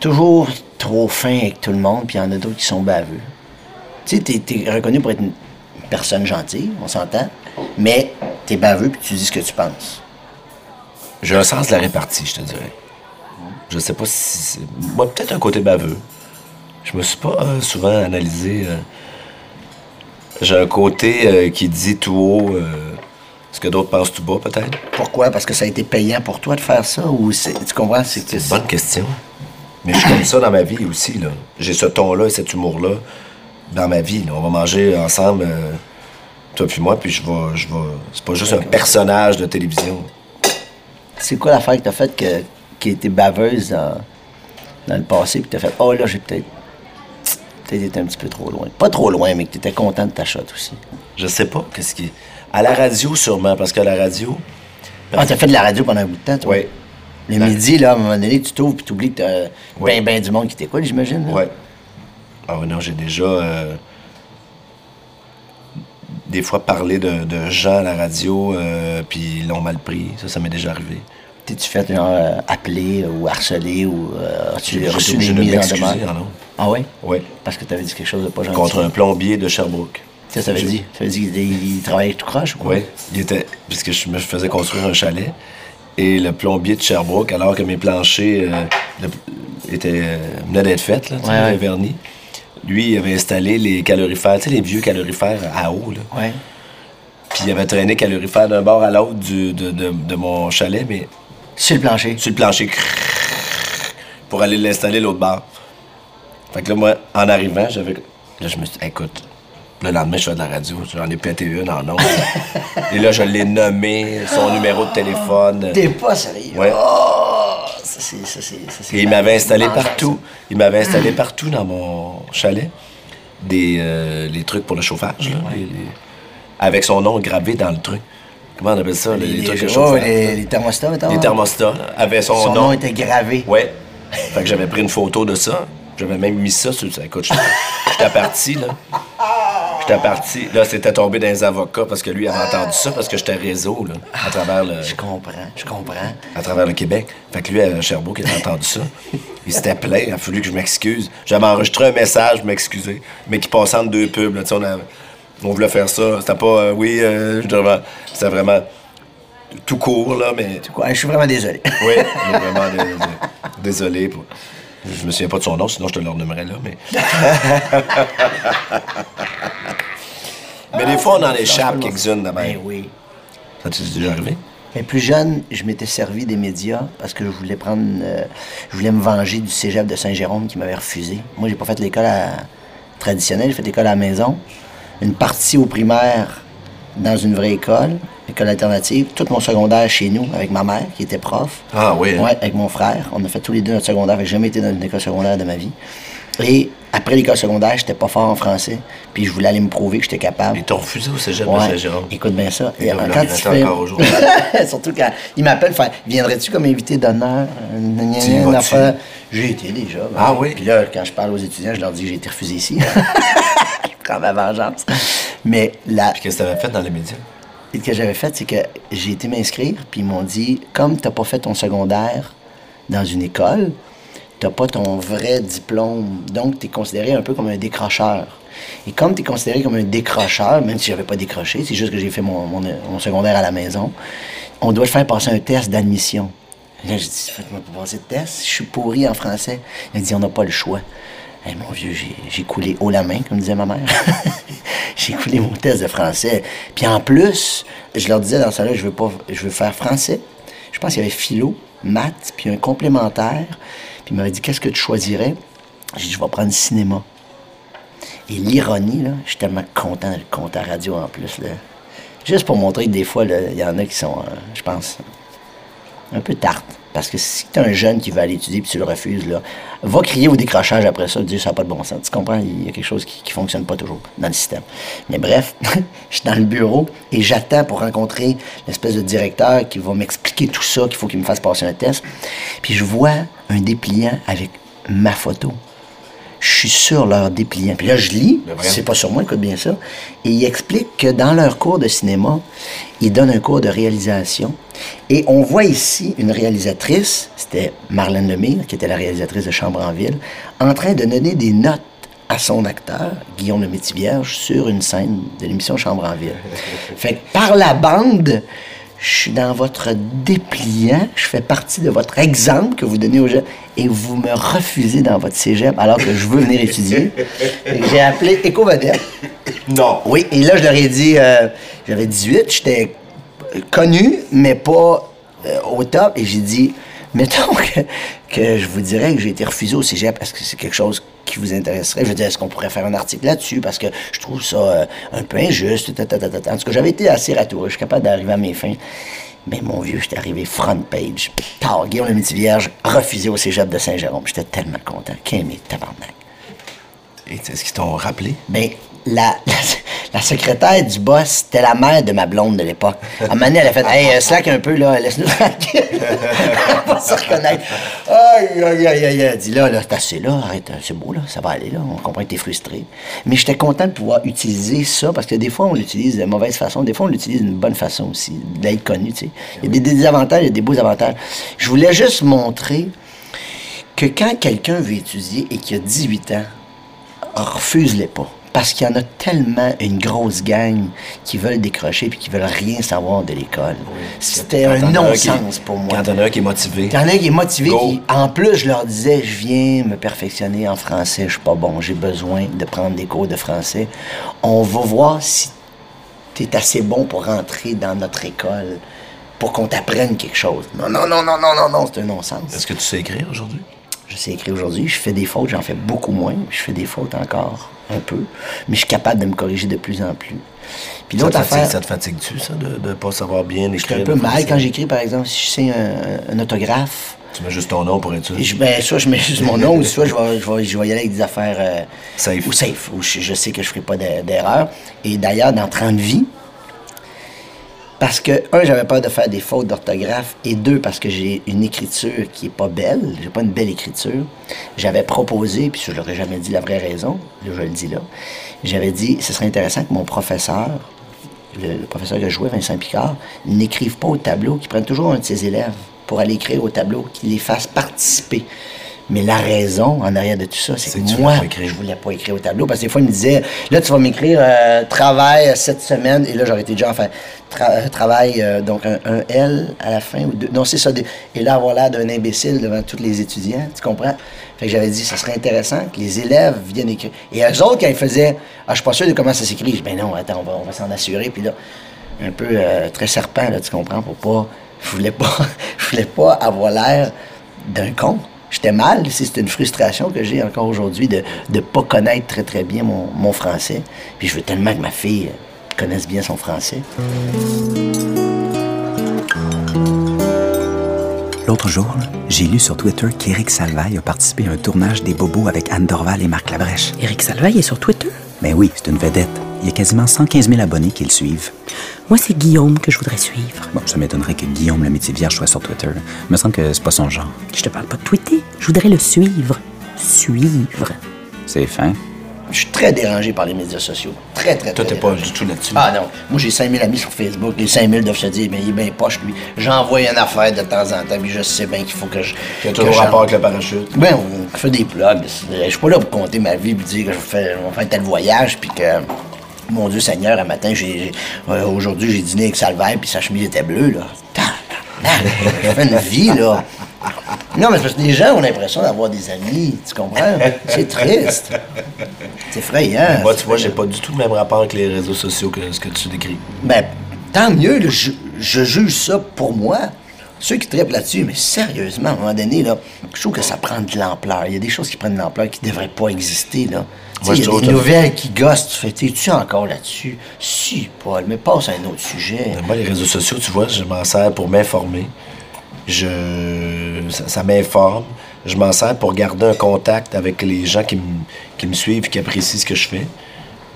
toujours trop fins avec tout le monde, puis il y en a d'autres qui sont baveux? Tu sais, t'es, t'es reconnu pour être une personne gentille, on s'entend, mais t'es baveux, puis tu dis ce que tu penses. J'ai un sens de la répartie, je te dirais. Je sais pas si. c'est- Moi, peut-être un côté baveux. Je me suis pas euh, souvent analysé. euh, J'ai un côté euh, qui dit tout haut ce que d'autres pensent tout bas, peut-être. Pourquoi? Parce que ça a été payant pour toi de faire ça, ou tu comprends? C'est que c'est- Bonne question. Mais je suis comme ça dans ma vie aussi. là. J'ai ce ton-là et cet humour-là dans ma vie. là. On va manger ensemble, toi puis moi, puis je vais. Je vais... C'est pas juste un personnage de télévision. C'est quoi l'affaire que t'as faite que, qui a été baveuse dans, dans le passé, puis t'as fait, oh là, j'ai peut-être Peut-être été un petit peu trop loin. Pas trop loin, mais que tu étais content de ta shot aussi. Je sais pas qu'est-ce qui. À la radio, sûrement, parce qu'à la radio. Ah, t'as fait de la radio pendant un bout de temps, toi? Oui. Le midi, là, à un moment donné, tu t'ouvres puis tu oublies que t'as ben, ben du monde qui t'écoute, j'imagine. Ouais. Ah non, j'ai déjà. euh, des fois parlé de, de gens à la radio, euh, puis ils l'ont mal pris. Ça, ça m'est déjà arrivé. T'es-tu fait genre euh, appeler ou harceler ou euh, as-tu reçu des de mises en. Ah ouais? Oui. Parce que t'avais dit quelque chose de pas gentil. Contre un plombier de Sherbrooke. Ça, ça veut dire, ça veut dire qu'il il travaillait tout croche ou quoi? Oui, il était. Puisque je me faisais construire un chalet. Et le plombier de Sherbrooke, alors que mes planchers euh, étaient, euh, venaient d'être faits, là, tu Ouais, ouais. vernis, lui, il avait installé les calorifères, tu sais, les vieux calorifères à eau, là. Ouais. Puis il avait traîné calorifère d'un bord à l'autre de, de- de mon chalet, mais Sur le plancher. sur le plancher, pour aller l'installer l'autre bord. Fait que là, moi, en arrivant, j'avais. Là, je me suis dit, écoute, le lendemain, je fais de la radio, j'en ai pété une en ondes. [laughs] Et là, je l'ai nommé, son numéro de téléphone. T'es pas sérieux. Ouais. Oh! Ça, c'est. Ça, c'est. Ça, c'est Et il m'avait installé partout. Il m'avait installé partout dans mon chalet des euh, les trucs pour le chauffage, là, les- les- avec son nom gravé dans le truc. Comment on appelle ça, les, Les, trucs de les, chauffage? oh, les, les thermostats, mettons. Les thermostats, son, Son nom. nom était gravé. Ouais. Fait que j'avais pris une photo de ça. J'avais même mis ça sur. Écoute, j'étais j'étais parti, là. J'étais parti. Là, c'était tombé dans les avocats parce que lui avait entendu ça parce que j'étais réseau, là, à travers le, Je comprends, je comprends. à travers le Québec. Fait que lui, à Sherbrooke, il avait entendu ça. Il s'était plaint, il a fallu que je m'excuse. J'avais enregistré un message, je m'excusais, mais qui passait entre deux pubs. là. Tu sais, on, a- on voulait faire ça. C'était pas, euh, oui, euh, je devais- c'était vraiment tout court, là, mais. Je suis vraiment désolé. [laughs] Oui, mais vraiment dé- dé- désolé. Pour... Je me souviens pas de son nom, sinon je te le renommerais là, mais. [laughs] mais des fois, on en échappe quelques-unes de Ben même. oui. Ça t'est déjà arrivé? Mais plus jeune, je m'étais servi des médias parce que je voulais prendre. euh, je voulais me venger du cégep de Saint-Jérôme qui m'avait refusé. Moi, j'ai pas fait l'école à- traditionnelle, j'ai fait l'école à la maison. Une partie au primaire dans une vraie école, école alternative. Tout mon secondaire chez nous avec ma mère qui était prof. Ah oui, hein? Ouais, avec mon frère. On a fait tous les deux notre secondaire. J'ai jamais été dans une école secondaire de ma vie. Et après l'école secondaire, j'étais pas fort en français. Puis je voulais aller me prouver que j'étais capable. Ils t'ont refusé au cégep de Ouais. Saint-Jérôme? Écoute bien ça. Et quand il encore aujourd'hui? [laughs] Surtout quand il m'appelle, Viendrais-tu comme invité d'honneur? J'ai été déjà. ben. Ah oui? Puis là, quand je parle aux étudiants, je leur dis que j'ai été refusé ici. [laughs] ma vengeance. Mais la, Puis qu'est-ce que t'avais fait dans les médias? ce que j'avais fait, c'est que j'ai été m'inscrire, puis ils m'ont dit comme t'as pas fait ton secondaire dans une école, t'as pas ton vrai diplôme, donc t'es considéré un peu comme un décrocheur. Et comme t'es considéré comme un décrocheur, même si j'avais pas décroché, c'est juste que j'ai fait mon, mon- mon secondaire à la maison, on doit faire passer un test d'admission. Là, j'ai dit, faites-moi pas passer de test, je suis pourri en français. Il a dit, on n'a pas le choix. Eh, mon vieux, j'ai- coulé haut la main, comme disait ma mère. [laughs] j'ai coulé mon test de français. Puis en plus, je leur disais dans ça là, je veux pas, je veux faire français. Je pense qu'il y avait philo, maths, puis un complémentaire. Puis il m'avait dit, qu'est-ce que tu choisirais? J'ai dit, je vais prendre cinéma. Et l'ironie, là, je suis tellement content de le compter à radio en plus. Là. Juste pour montrer que des fois, il y en a qui sont, euh, je pense, un peu tarte. Parce que si t'es un jeune qui veut aller étudier puis tu le refuses, là, va crier au décrochage après ça, dire ça n'a pas de bon sens. Tu comprends? Il y a quelque chose qui, qui fonctionne pas toujours dans le système. Mais bref, [laughs] je suis dans le bureau et j'attends pour rencontrer l'espèce de directeur qui va m'expliquer tout ça, qu'il faut qu'il me fasse passer un test. Puis je vois un dépliant avec ma photo. Je suis sur leur dépliant. Puis là, je lis, Ben c'est pas sur moi, écoute bien ça. Et il explique que dans leur cours de cinéma, ils donnent un cours de réalisation. Et on voit ici une réalisatrice, c'était Marlène Lemire, qui était la réalisatrice de Chambre en Ville, en train de donner des notes à son acteur, Guillaume le Métivierge, sur une scène de l'émission Chambre en Ville. [laughs] Fait que par la bande, je suis dans votre dépliant, je fais partie de votre exemple que vous donnez aux gens et vous me refusez dans votre cégep alors que je veux venir étudier. [laughs] J'ai appelé Éco-Vedette. Non. Oui, et là, je leur ai dit, euh, j'avais 18, j'étais connu, mais pas euh, au top. Et j'ai dit, mettons que, que je vous dirais que j'ai été refusé au cégep, est-ce que c'est quelque chose qui vous intéresserait? Je veux dire, est-ce qu'on pourrait faire un article là-dessus? Parce que je trouve ça euh, un peu injuste. ta, ta, ta. En tout cas, j'avais été assez ratoureux, je suis capable d'arriver à mes fins. Mais mon vieux, j'étais arrivé front page. Tard, Guillaume le Métivierge, refusé au cégep de Saint-Jérôme. J'étais tellement content. Mes tabarnak? Et est-ce qu'ils t'ont rappelé? Ben, la, la, secrétaire du boss, c'était la mère de ma blonde de l'époque. À un moment donné, elle a fait Hey, euh, slack un peu, là, laisse-nous tranquille. [laughs] elle va se reconnaître. Aïe, aïe, aïe, aïe. Elle dit là, là, c'est assez, là, arrête, c'est beau, là, ça va aller, là. On comprend que t'es frustré. Mais j'étais content de pouvoir utiliser ça parce que des fois, on l'utilise de mauvaise façon, des fois, on l'utilise d'une bonne façon aussi, d'être connu, tu sais. Il y a des désavantages, il y a des beaux avantages. Je voulais juste montrer que quand quelqu'un veut étudier et qu'il a 18 ans, refuse-les pas. Parce qu'il y en a tellement une grosse gang qui veulent décrocher puis qui veulent rien savoir de l'école. C'était Quand un non-sens pour moi. Quand t'en as un qui est motivé. Il y en a qui est motivé. Qui- en plus, je leur disais, je viens me perfectionner en français, je suis pas bon, j'ai besoin de prendre des cours de français. On va voir si tu es assez bon pour rentrer dans notre école, pour qu'on t'apprenne quelque chose. Non, non, non, non, non, non, non, c'est un non-sens. Est-ce que tu sais écrire aujourd'hui? Je sais écrire aujourd'hui, je fais des fautes, j'en fais beaucoup moins, je fais des fautes encore un peu, mais je suis capable de me corriger de plus en plus. Puis Ça l'autre affaire, ça te fatigue-tu, ça, de ne pas savoir bien je suis écrire? un peu mal quand j'écris, par exemple, si je sais un, un autographe, Tu mets juste ton nom pour être sûr. Je, ben, soit je mets juste mon nom, ou [laughs] soit je vais, je vais, je vais y aller avec des affaires euh, Safe. ou safe, où je, je sais que je ferai pas d'e- d'erreur. Et d'ailleurs, dans 30 vies, parce que, un, j'avais peur de faire des fautes d'orthographe, et deux, parce que j'ai une écriture qui est pas belle, j'ai pas une belle écriture, j'avais proposé, puis je leur ai jamais dit la vraie raison, je le dis là, j'avais dit, ce serait intéressant que mon professeur, le, le professeur que je jouais, Vincent Picard, n'écrive pas au tableau, qu'il prenne toujours un de ses élèves pour aller écrire au tableau, qu'il les fasse participer. Mais la raison en arrière de tout ça, c'est que moi, je voulais pas écrire au tableau parce que des fois, il me disait, là, tu vas m'écrire euh, travail cette semaine, et là, j'aurais été déjà en fait, tra- euh, travail, euh, donc un, un L à la fin, ou deux, non, c'est ça, des- et là, avoir l'air d'un imbécile devant tous les étudiants, tu comprends? Fait que j'avais dit, ça serait intéressant que les élèves viennent écrire. Et eux autres, quand ils faisaient, ah, je suis pas sûr de comment ça s'écrit, je dis, ben non, attends, on va, on va s'en assurer, puis là, un peu euh, très serpent, là, tu comprends, pour pas, je voulais pas, [laughs] je voulais pas avoir l'air d'un con. J'étais mal, c'est c'est une frustration que j'ai encore aujourd'hui de ne pas connaître très très bien mon, mon français. Puis je veux tellement que ma fille connaisse bien son français. L'autre jour, j'ai lu sur Twitter qu'Éric Salvaille a participé à un tournage des Bobos avec Anne Dorval et Marc Labrèche. Éric Salvaille est sur Twitter? Ben oui, c'est une vedette. Il y a quasiment 115 000 abonnés qui le suivent. Moi, c'est Guillaume que je voudrais suivre. Bon, ça m'étonnerait que Guillaume le métier vierge soit sur Twitter. Il me semble que c'est pas son genre. Je te parle pas de tweeter. Je voudrais le suivre. Suivre. C'est fin. Je suis très dérangé par les médias sociaux. Très, très, Toi, très t'es pas dérangé. du tout là-dessus. Ah non, moi j'ai 5000 amis sur Facebook. Les 5000 doivent se dire, mais il est bien poche lui. J'envoie une affaire de temps en temps, puis je sais bien qu'il faut que je. Tu as que toujours j'en- rapport avec le parachute. Ben, on fait des plugs. Je suis pas là pour compter ma vie et dire que je fais, on fait tel voyage puis que. Mon Dieu Seigneur, un matin, j'ai, euh, aujourd'hui, j'ai dîné avec Salvaire puis sa chemise était bleue, là. Fais une vie, là. Non, mais c'est parce que les gens ont l'impression d'avoir des amis, tu comprends? C'est triste. C'est effrayant. Moi, tu vois, j'ai pas du tout le même rapport avec les réseaux sociaux que ce que tu décris. Ben, tant mieux, là, je, je juge ça pour moi. Ceux qui trippent là-dessus, mais sérieusement, à un moment donné, là, je trouve que ça prend de l'ampleur. Il y a des choses qui prennent de l'ampleur qui ne devraient pas exister, là. Tu il y a des nouvelles qui gossent, tu fais, es-tu encore là-dessus? Si, Paul, mais passe à un autre sujet. Moi, les réseaux sociaux, tu vois, je m'en sers pour m'informer. Je... Ça, ça m'informe. Je m'en sers pour garder un contact avec les gens qui, me- qui me suivent et qui apprécient ce que je fais.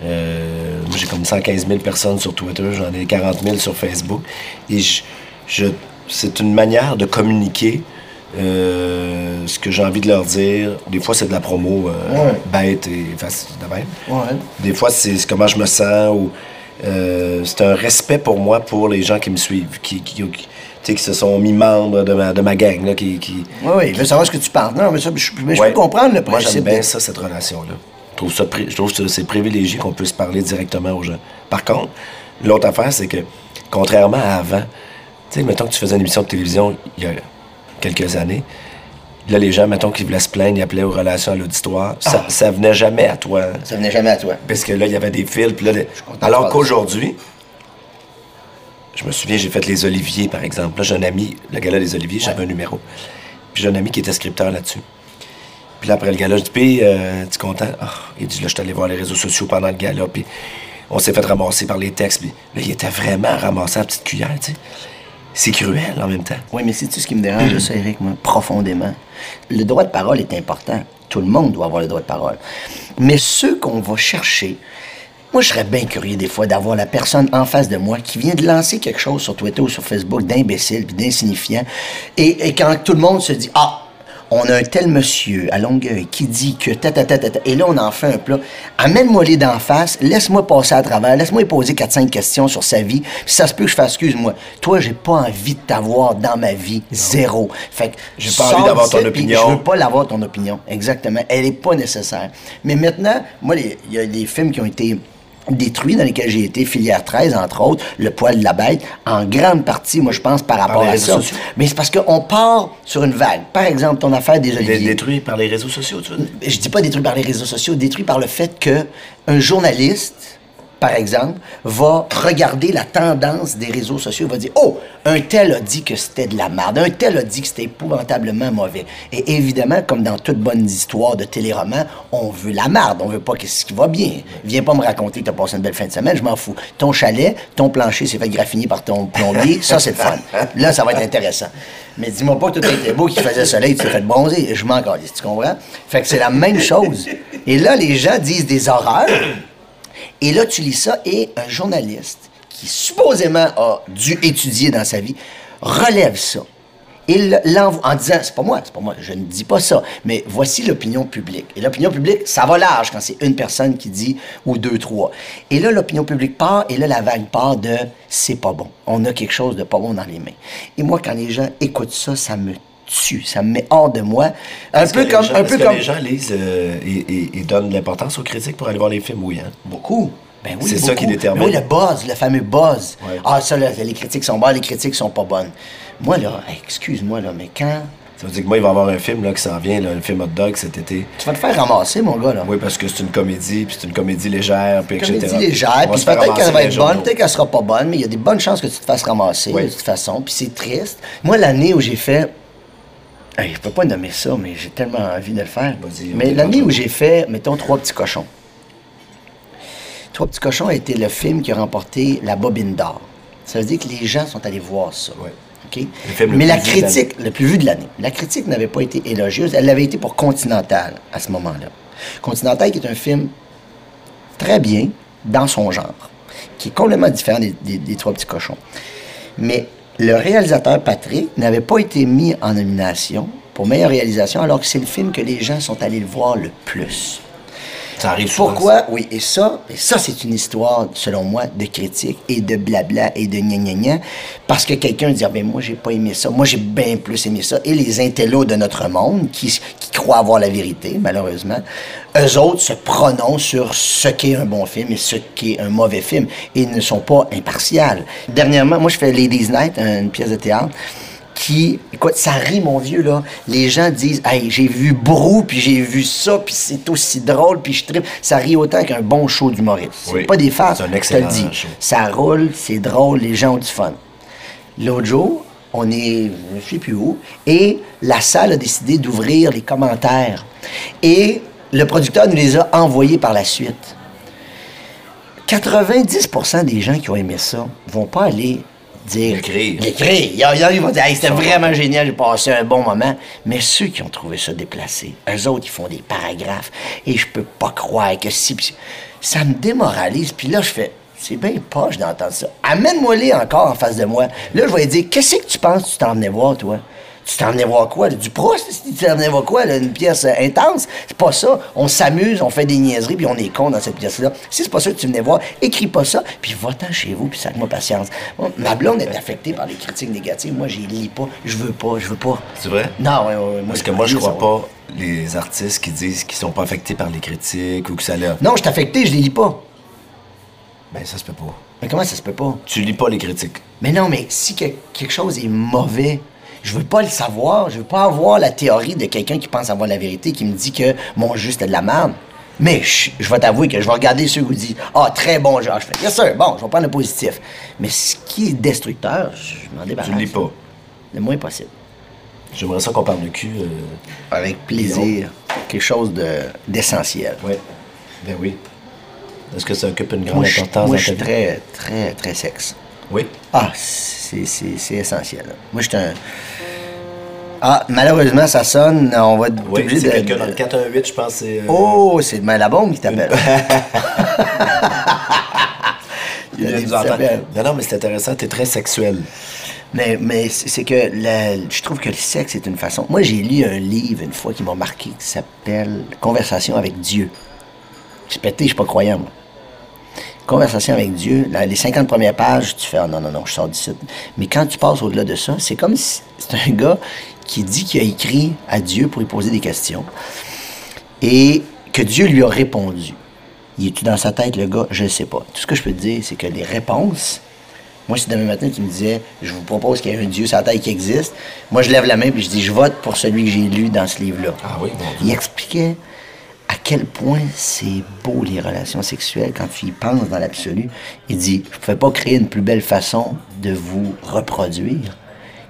Euh, moi, j'ai comme 115 000 personnes sur Twitter, j'en ai 40 000 sur Facebook. Et je, je- c'est une manière de communiquer euh, ce que j'ai envie de leur dire. Des fois, c'est de la promo euh, Ouais. bête et facile de même. Ouais. Des fois, c'est comment je me sens ou euh, c'est un respect pour moi pour les gens qui me suivent, qui, qui, qui, qui se sont mis membres de ma, de ma gang, là, qui... qui... Oui, oui, je veux savoir ce que tu penses. Non, mais ça, je, mais je Ouais. peux comprendre le Moi, principe. j'aime bien de- ça, cette relation-là. Je trouve, ça je trouve que c'est privilégié qu'on puisse parler directement aux gens. Par contre, l'autre affaire, c'est que, contrairement à avant, tu sais, mettons que tu faisais une émission de télévision il y a quelques années, là, les gens, mettons qu'ils voulaient se plaindre, ils appelaient aux relations à l'auditoire, ça, ça venait jamais à toi. Ça venait jamais à toi. Parce que là, il y avait des fils. Puis là, les- Alors qu'aujourd'hui, je me souviens, j'ai fait les Oliviers, par exemple. Là, j'ai un ami, le gala des Oliviers, j'avais un numéro. Puis j'ai un ami qui était scripteur là-dessus. Puis là, après le gala, je dis, puis, euh, tu es content? Ah, il dit, là, je suis allé voir les réseaux sociaux pendant le gala, puis on s'est fait ramasser par les textes. Puis là, il était vraiment ramassé à la petite cuillère, tu sais. C'est cruel en même temps. Oui, mais c'est-tu ce qui me dérange ça, Eric, moi, profondément? Le droit de parole est important. Tout le monde doit avoir le droit de parole. Mais ceux qu'on va chercher, moi, je serais bien curieux des fois d'avoir la personne en face de moi qui vient de lancer quelque chose sur Twitter ou sur Facebook d'imbécile puis d'insignifiant. Et quand tout le monde se dit, ah, on a un tel monsieur à Longueuil qui dit que ta ta ta ta, ta et là on en fait un plat. Amène-moi les d'en face, laisse-moi passer à travers, laisse-moi poser 4-5 questions sur sa vie, puis ça se peut que je fasse excuse-moi. Toi, j'ai pas envie de t'avoir dans ma vie, zéro. Fait que J'ai pas envie d'avoir ton opinion. Je veux pas l'avoir ton opinion, exactement. Elle est pas nécessaire. Mais maintenant, moi il y a des films qui ont été détruits dans lesquels j'ai été, Filière 13, entre autres, Le poil de la bête, en grande partie, moi, je pense, par rapport à ça. sociaux. Mais c'est parce qu'on part sur une vague. Par exemple, ton affaire des oliviers Détruit par les réseaux sociaux, tu veux dire? je dis pas détruit par les réseaux sociaux, détruit par le fait que un journaliste, par exemple, va regarder la tendance des réseaux sociaux, va dire oh, un tel a dit que c'était de la merde, un tel a dit que c'était épouvantablement mauvais. Et évidemment, comme dans toute bonne histoire de téléroman, on veut la merde, on veut pas que ce qui va bien. Viens pas me raconter que t'as passé une belle fin de semaine, je m'en fous. Ton chalet, ton plancher s'est fait graffiner par ton plombier, ça c'est le fun. Là, ça va être intéressant. Mais dis-moi pas que tout était beau, qu'il faisait soleil, tu t'es fait bronzer. Je m'en calisse, tu comprends? Fait que c'est la même chose. Et là, les gens disent des horreurs. Et là, tu lis ça et un journaliste qui supposément a dû étudier dans sa vie relève ça. Il l'envoie en disant, c'est pas moi, c'est pas moi, je ne dis pas ça, mais voici l'opinion publique. Et l'opinion publique, ça va large quand c'est une personne qui dit, ou deux, trois. Et là, l'opinion publique part, et là, la vague part de, c'est pas bon. On a quelque chose de pas bon dans les mains. Et moi, quand les gens écoutent ça, ça me ça me met hors de moi. Un peu comme, gens- un peu que comme, les gens lisent euh, et, et- et donnent de l'importance aux critiques pour aller voir les films, oui, hein? Beaucoup. Ben oui, C'est ça qui détermine. Mais oui, le buzz, le fameux buzz. Ouais. Ah, ça, là, les critiques sont bonnes, les critiques sont pas bonnes. Moi, là, excuse-moi, là, mais quand. Ça veut dire que moi, il va y avoir un film là, qui s'en vient, là, un film hot dog cet été. Tu vas te faire ramasser, mon gars, là. Oui, parce que c'est une comédie, puis c'est une comédie légère, puis etc. Comédie légère, puis peut-être qu'elle va être bonne, peut-être qu'elle sera pas bonne, mais il y a des bonnes chances que tu te fasses ramasser, Oui. de toute façon, puis c'est triste. Moi, l'année où j'ai fait. Hey, je peux pas nommer ça, mais j'ai tellement envie de le faire. Mais l'année où j'ai fait, mettons, Trois petits cochons. Trois petits cochons a été le film qui a remporté la bobine d'or. Ça veut dire que les gens sont allés voir ça. Ouais. Mais la critique, le plus vu de l'année, la critique n'avait pas été élogieuse. Elle l'avait été pour Continental à ce moment-là. Continental qui est un film très bien dans son genre, qui est complètement différent des, des- des Trois Petits Cochons. Mais le réalisateur Patrick n'avait pas été mis en nomination pour meilleure réalisation, alors que c'est le film que les gens sont allés le voir le plus. Ça arrive souvent, Pourquoi? Oui, et ça, et ça c'est une histoire, selon moi, de critique et de blabla et de gna gna gna, parce que quelqu'un dit, ah ben moi j'ai pas aimé ça, moi j'ai bien plus aimé ça, et les intellos de notre monde, qui, qui croient avoir la vérité, malheureusement, eux autres se prononcent sur ce qu'est un bon film et ce qu'est un mauvais film, et ils ne sont pas impartials. Dernièrement, moi je fais Ladies Night, une pièce de théâtre, qui, écoute, ça rit, mon vieux, là. Les gens disent, hey, j'ai vu Brou, puis j'ai vu ça, puis c'est aussi drôle, puis je tripe. Ça rit autant qu'un bon show d'humoriste. C'est Oui. pas des farces, C'est un je te le excellent dis. show. Ça roule, c'est drôle, les gens ont du fun. L'autre jour, on est, je sais plus où, et la salle a décidé d'ouvrir les commentaires. Et le producteur nous les a envoyés par la suite. 90% des gens qui ont aimé ça vont pas aller dire. L'écrire. L'écrire. Il y en a qui vont dire Hey, c'était vraiment génial, j'ai passé un bon moment. Mais ceux qui ont trouvé ça déplacé, eux autres, ils font des paragraphes. Et je peux pas croire que si. Ça me démoralise. Puis là, je fais. C'est bien poche d'entendre ça. Amène-moi-les encore en face de moi. Là, je vais dire Qu'est-ce que tu penses que tu t'en venais voir, toi? Tu t'en venais voir quoi? là? Du Proust? Tu t'en venais voir quoi? là? Une pièce euh, intense? C'est pas ça. On s'amuse, on fait des niaiseries, puis on est con dans cette pièce-là. Si c'est pas ça que tu venais voir, écris pas ça, puis va-t'en chez vous, puis sac-moi patience. Moi, ma blonde est affectée par les critiques négatives. Moi, j'y lis pas. Je veux pas, je veux pas. C'est vrai? Non, ouais, ouais, moi, Parce que moi, je crois ça, pas les artistes qui disent qu'ils sont pas affectés par les critiques ou que ça leur... Non, je suis affecté, je les lis pas. Ben, ça se peut pas. Mais comment ça se peut pas? Tu lis pas les critiques. Mais non, mais si que- quelque chose est mauvais, je veux pas le savoir. Je veux pas avoir la théorie de quelqu'un qui pense avoir la vérité, qui me dit que mon jus c'était de la merde. Mais je, je vais t'avouer que je vais regarder ceux qui disent Ah, très bon genre. Je fais Yes, sir, bon, je vais prendre le positif. Mais ce qui est destructeur, je m'en débarrasse. Tu lis pas. Le moins possible. J'aimerais ça qu'on parle de cul. euh, Avec plaisir. Quelque chose de- d'essentiel. Ouais. Ben oui. Est-ce que ça occupe une grande Moi, je, importance moi, dans je ta suis vie? très, très, très sexe. Oui. Ah, c'est essentiel. Moi, je suis un. Ah, malheureusement, ça sonne. On va être Oui, obligé de. quelqu'un dans le 418, je pense. c'est... euh, Oh, c'est demain la bombe qui t'appelle. [laughs] il nous. Non, non, mais c'est intéressant, t'es très sexuel. Mais, mais c'est c'est que la- je trouve que le sexe est une façon. Moi, j'ai lu un livre une fois qui m'a marqué qui s'appelle Conversation avec Dieu. Je suis pété, je suis pas croyant, moi. Conversation avec Dieu, là, les 50 premières pages, tu fais ah, non, non, non, je sors d'ici. Mais quand tu passes au-delà de ça, c'est comme si c'est un gars qui dit qu'il a écrit à Dieu pour lui poser des questions et que Dieu lui a répondu. Il est-tu dans sa tête, le gars? Je ne sais pas. Tout ce que je peux te dire, c'est que les réponses, moi, si demain matin, tu me disais, je vous propose qu'il y ait un Dieu sur la terre qui existe, moi, je lève la main et je dis, je vote pour celui que j'ai lu dans ce livre-là. Ah oui, Dieu. Il expliquait à quel point c'est beau les relations sexuelles quand tu y penses dans l'absolu. Il dit, je ne pouvais pas créer une plus belle façon de vous reproduire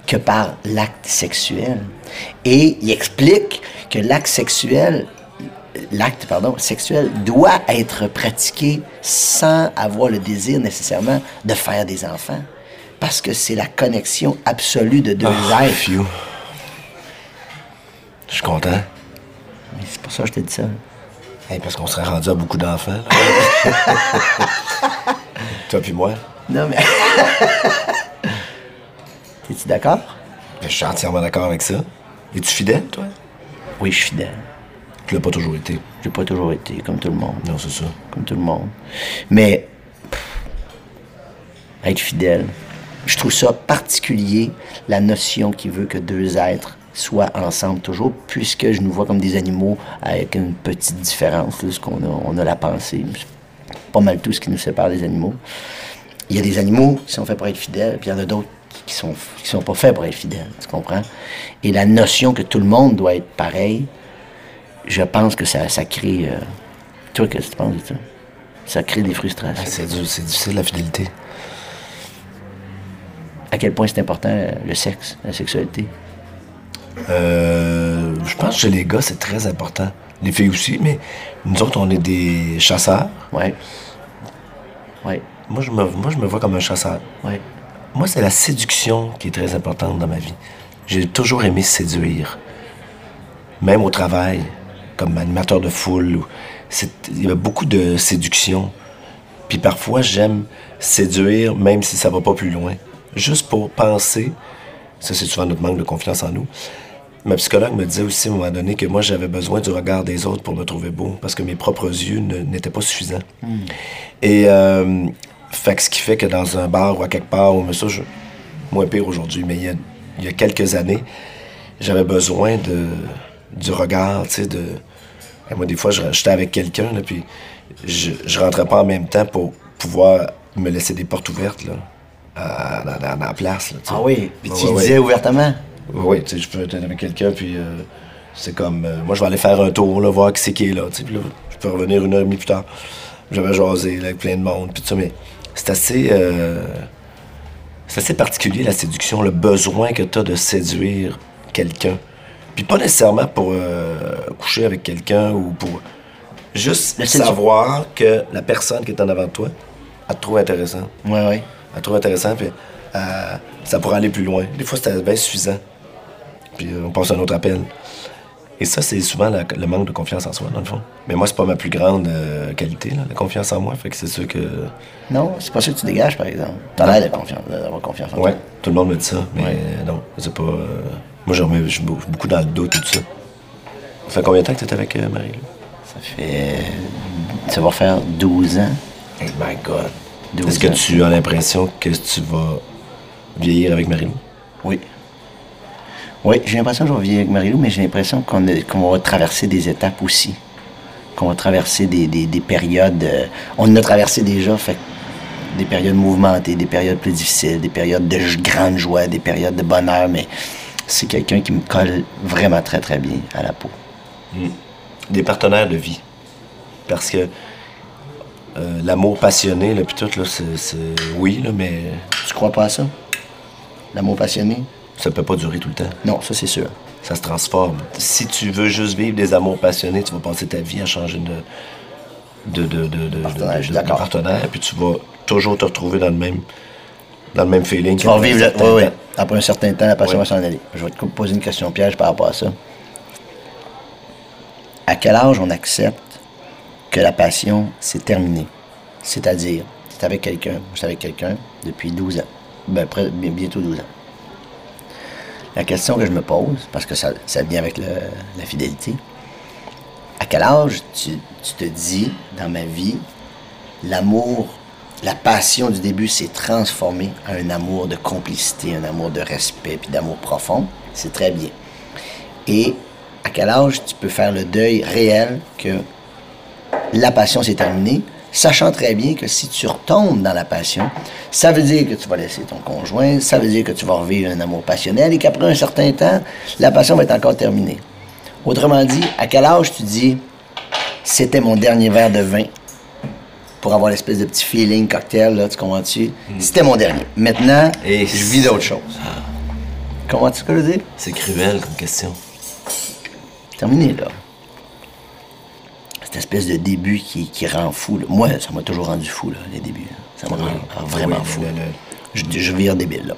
que par l'acte sexuel. Et il explique que l'acte sexuel, l'acte, pardon, sexuel doit être pratiqué sans avoir le désir nécessairement de faire des enfants. Parce que c'est la connexion absolue de deux Ah, êtres. Je suis content. C'est pour ça que je te dis ça. Hey, parce qu'on serait rendu à beaucoup d'enfants. [laughs] Toi puis moi. Non, mais. [laughs] T'es-tu d'accord? Je suis entièrement d'accord avec ça. Es-tu fidèle, toi? Oui, je suis fidèle. Tu l'as pas toujours été. J'ai pas toujours été comme tout le monde. Non, c'est ça. Comme tout le monde. Mais. pff, être fidèle. Je trouve ça particulier, la notion qui veut que deux êtres soient ensemble toujours, puisque je nous vois comme des animaux avec une petite différence, là, ce qu'on a, on a la pensée. C'est pas mal tout ce qui nous sépare des animaux. Il y a des animaux qui sont faits pour être fidèles, puis il y en a d'autres qui sont, qui sont pas faits pour être fidèles, tu comprends? Et la notion que tout le monde doit être pareil, je pense que ça, ça crée... euh, Toi, qu'est-ce que tu penses de ça? Ça crée des frustrations. Ah, c'est, c'est difficile, la fidélité. À quel point c'est important euh, le sexe, la sexualité? Euh, je pense que chez les gars, c'est très important. Les filles aussi, mais nous autres, on est des chasseurs. Ouais. Ouais. Moi, je me, moi, je me vois comme un chasseur. Ouais. Moi, c'est la séduction qui est très importante dans ma vie. J'ai toujours aimé séduire. Même au travail, comme animateur de foule. Il y a beaucoup de séduction. Puis parfois, j'aime séduire, même si ça va pas plus loin. Juste pour penser, ça c'est souvent notre manque de confiance en nous. Ma psychologue me disait aussi à un moment donné que moi j'avais besoin du regard des autres pour me trouver beau, parce que mes propres yeux n'étaient pas suffisants. Et euh, fait que ce qui fait que dans un bar ou à quelque part, ou mais ça, je, moins pire aujourd'hui, mais il y a, il y a quelques années, j'avais besoin de, du regard, tu sais, de... Et moi, des fois, j'étais avec quelqu'un, puis je, je rentrais pas en même temps pour pouvoir me laisser des portes ouvertes, là, dans, dans- dans la place, là. Ah oui? Puis tu ouais, disais ouvertement? Oui, tu sais, je peux être avec quelqu'un, puis euh, c'est comme, euh, moi, je vais aller faire un tour, là, voir qui c'est qui est là, tu sais, puis là, je peux revenir une heure et demie plus tard. J'avais jasé, là, avec plein de monde, puis tout ça, mais c'est assez, euh, c'est assez particulier, la séduction, le besoin que tu as de séduire quelqu'un. Puis pas nécessairement pour euh, coucher avec quelqu'un ou pour juste savoir que la personne qui est en avant de toi, elle te trouve intéressant. Oui, oui. Elle trouve intéressant, puis euh, ça pourrait aller plus loin. Des fois, c'était bien suffisant. Puis euh, on passe à un autre appel. Et ça, c'est souvent la- le manque de confiance en soi, dans le fond. Mais moi, c'est pas ma plus grande euh, qualité, là, la confiance en moi. Fait que c'est sûr que. Non, c'est pas ça que tu dégages, par exemple. T'as l'air de confiance- d'avoir confiance en Ouais, toi. tout le monde me dit ça, mais Ouais. non, c'est pas. euh, Moi, je remets beaucoup dans le et tout ça. Ça fait combien de temps que tu es avec euh, Marie? là? Ça fait. Ça va faire 12 ans. Hey my God. 12 Est-ce que tu as l'impression que tu vas vieillir avec Marie-Lou? Oui. Oui, j'ai l'impression que je vais vivre avec Marie-Lou, mais j'ai l'impression qu'on va traverser des étapes aussi. Qu'on va traverser des, des- des périodes. euh, on en a traversé déjà, fait des périodes mouvementées, des périodes plus difficiles, des périodes de grande joie, des périodes de bonheur, mais c'est quelqu'un qui me colle vraiment très, très bien à la peau. des partenaires de vie. Parce que euh, l'amour passionné, là, puis tout, là, c'est, oui, là, mais Tu crois pas à ça? L'amour passionné? ça peut pas durer tout le temps. Non, ça c'est sûr. Ça se transforme. Si tu veux juste vivre des amours passionnés, tu vas passer ta vie à changer de, de, de, de, de- Partenaire, partenaire, puis tu vas toujours te retrouver dans le même, dans le même feeling. Tu vas revivre le- oui, oui. Après un certain temps, la passion va s'en aller. Je vais te poser une question piège par rapport à ça. À quel âge on accepte que la passion, c'est terminé? C'est-à-dire, c'est avec quelqu'un, je suis avec quelqu'un depuis 12 ans. Ben, près- bien- bientôt 12 ans. La question que je me pose, parce que ça, ça vient avec la fidélité, à quel âge tu, tu te dis, dans ma vie, l'amour, la passion du début s'est transformée en un amour de complicité, un amour de respect, puis d'amour profond? C'est très bien. Et à quel âge tu peux faire le deuil réel que la passion s'est terminée, sachant très bien que si tu retombes dans la passion, ça veut dire que tu vas laisser ton conjoint, ça veut dire que tu vas revivre un amour passionnel et qu'après un certain temps, la passion va être encore terminée. Autrement dit, à quel âge tu dis c'était mon dernier verre de vin pour avoir l'espèce de petit feeling cocktail, là, tu comprends-tu? C'était mon dernier. Maintenant, Et je vis d'autres choses. Comment tu veux dire? C'est cruel comme question. Terminé, là. Cette espèce de début qui, qui rend fou. là. Moi, ça m'a toujours rendu fou, là, les débuts. là. Ça m'a rendu rend vraiment Oui, fou. le- le- Je, je vire débile, là.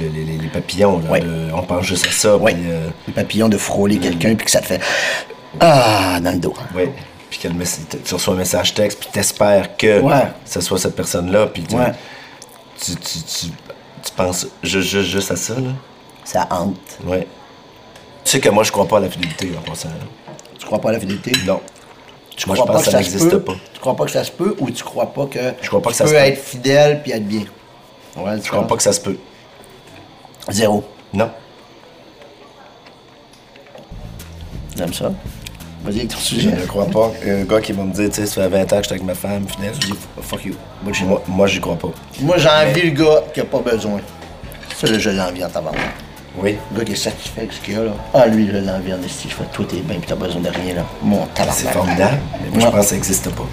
le- les, les- les papillons, là, Ouais. on pense juste à ça. Ouais. Puis, euh, Les papillons de frôler quelqu'un, puis que ça te fait... Ah, dans le dos. ouais. Puis que tu reçois un message texte, puis t'espères que Ouais. ce soit cette personne-là, puis tu, Ouais. tu, tu, tu, tu penses ju- ju- juste à ça, là. Ça hante. Ouais. Tu sais que moi, je crois pas à la fidélité, en passant. Tu crois pas à la fidélité? Non. Tu Moi, crois je pense pas que ça se n'existe pas. Tu crois pas que ça se peut ou tu crois pas que Je crois pas tu que ça peux se peut. être fidèle puis être bien? Ouais, Je crois pas que ça se peut. Zéro. Non. J'aime ça. Vas-y avec ton sujet. Je ne crois pas. Un gars qui va me dire, tu sais, ça fait 20 ans que j'étais avec ma femme, fidèle. Je dis, fuck you. Moi, moi j'y crois pas. Moi, j'ai envie le gars qui a pas besoin. Ça, je l'envie en tabarnak. Oui. Le gars qui est satisfait avec ce qu'il a, là. Ah, lui, je l'envie en esti. Je fais tout est bien pis t'as besoin de rien, là. Mon tabarnak. C'est formidable, mais moi, je pense que ça n'existe pas.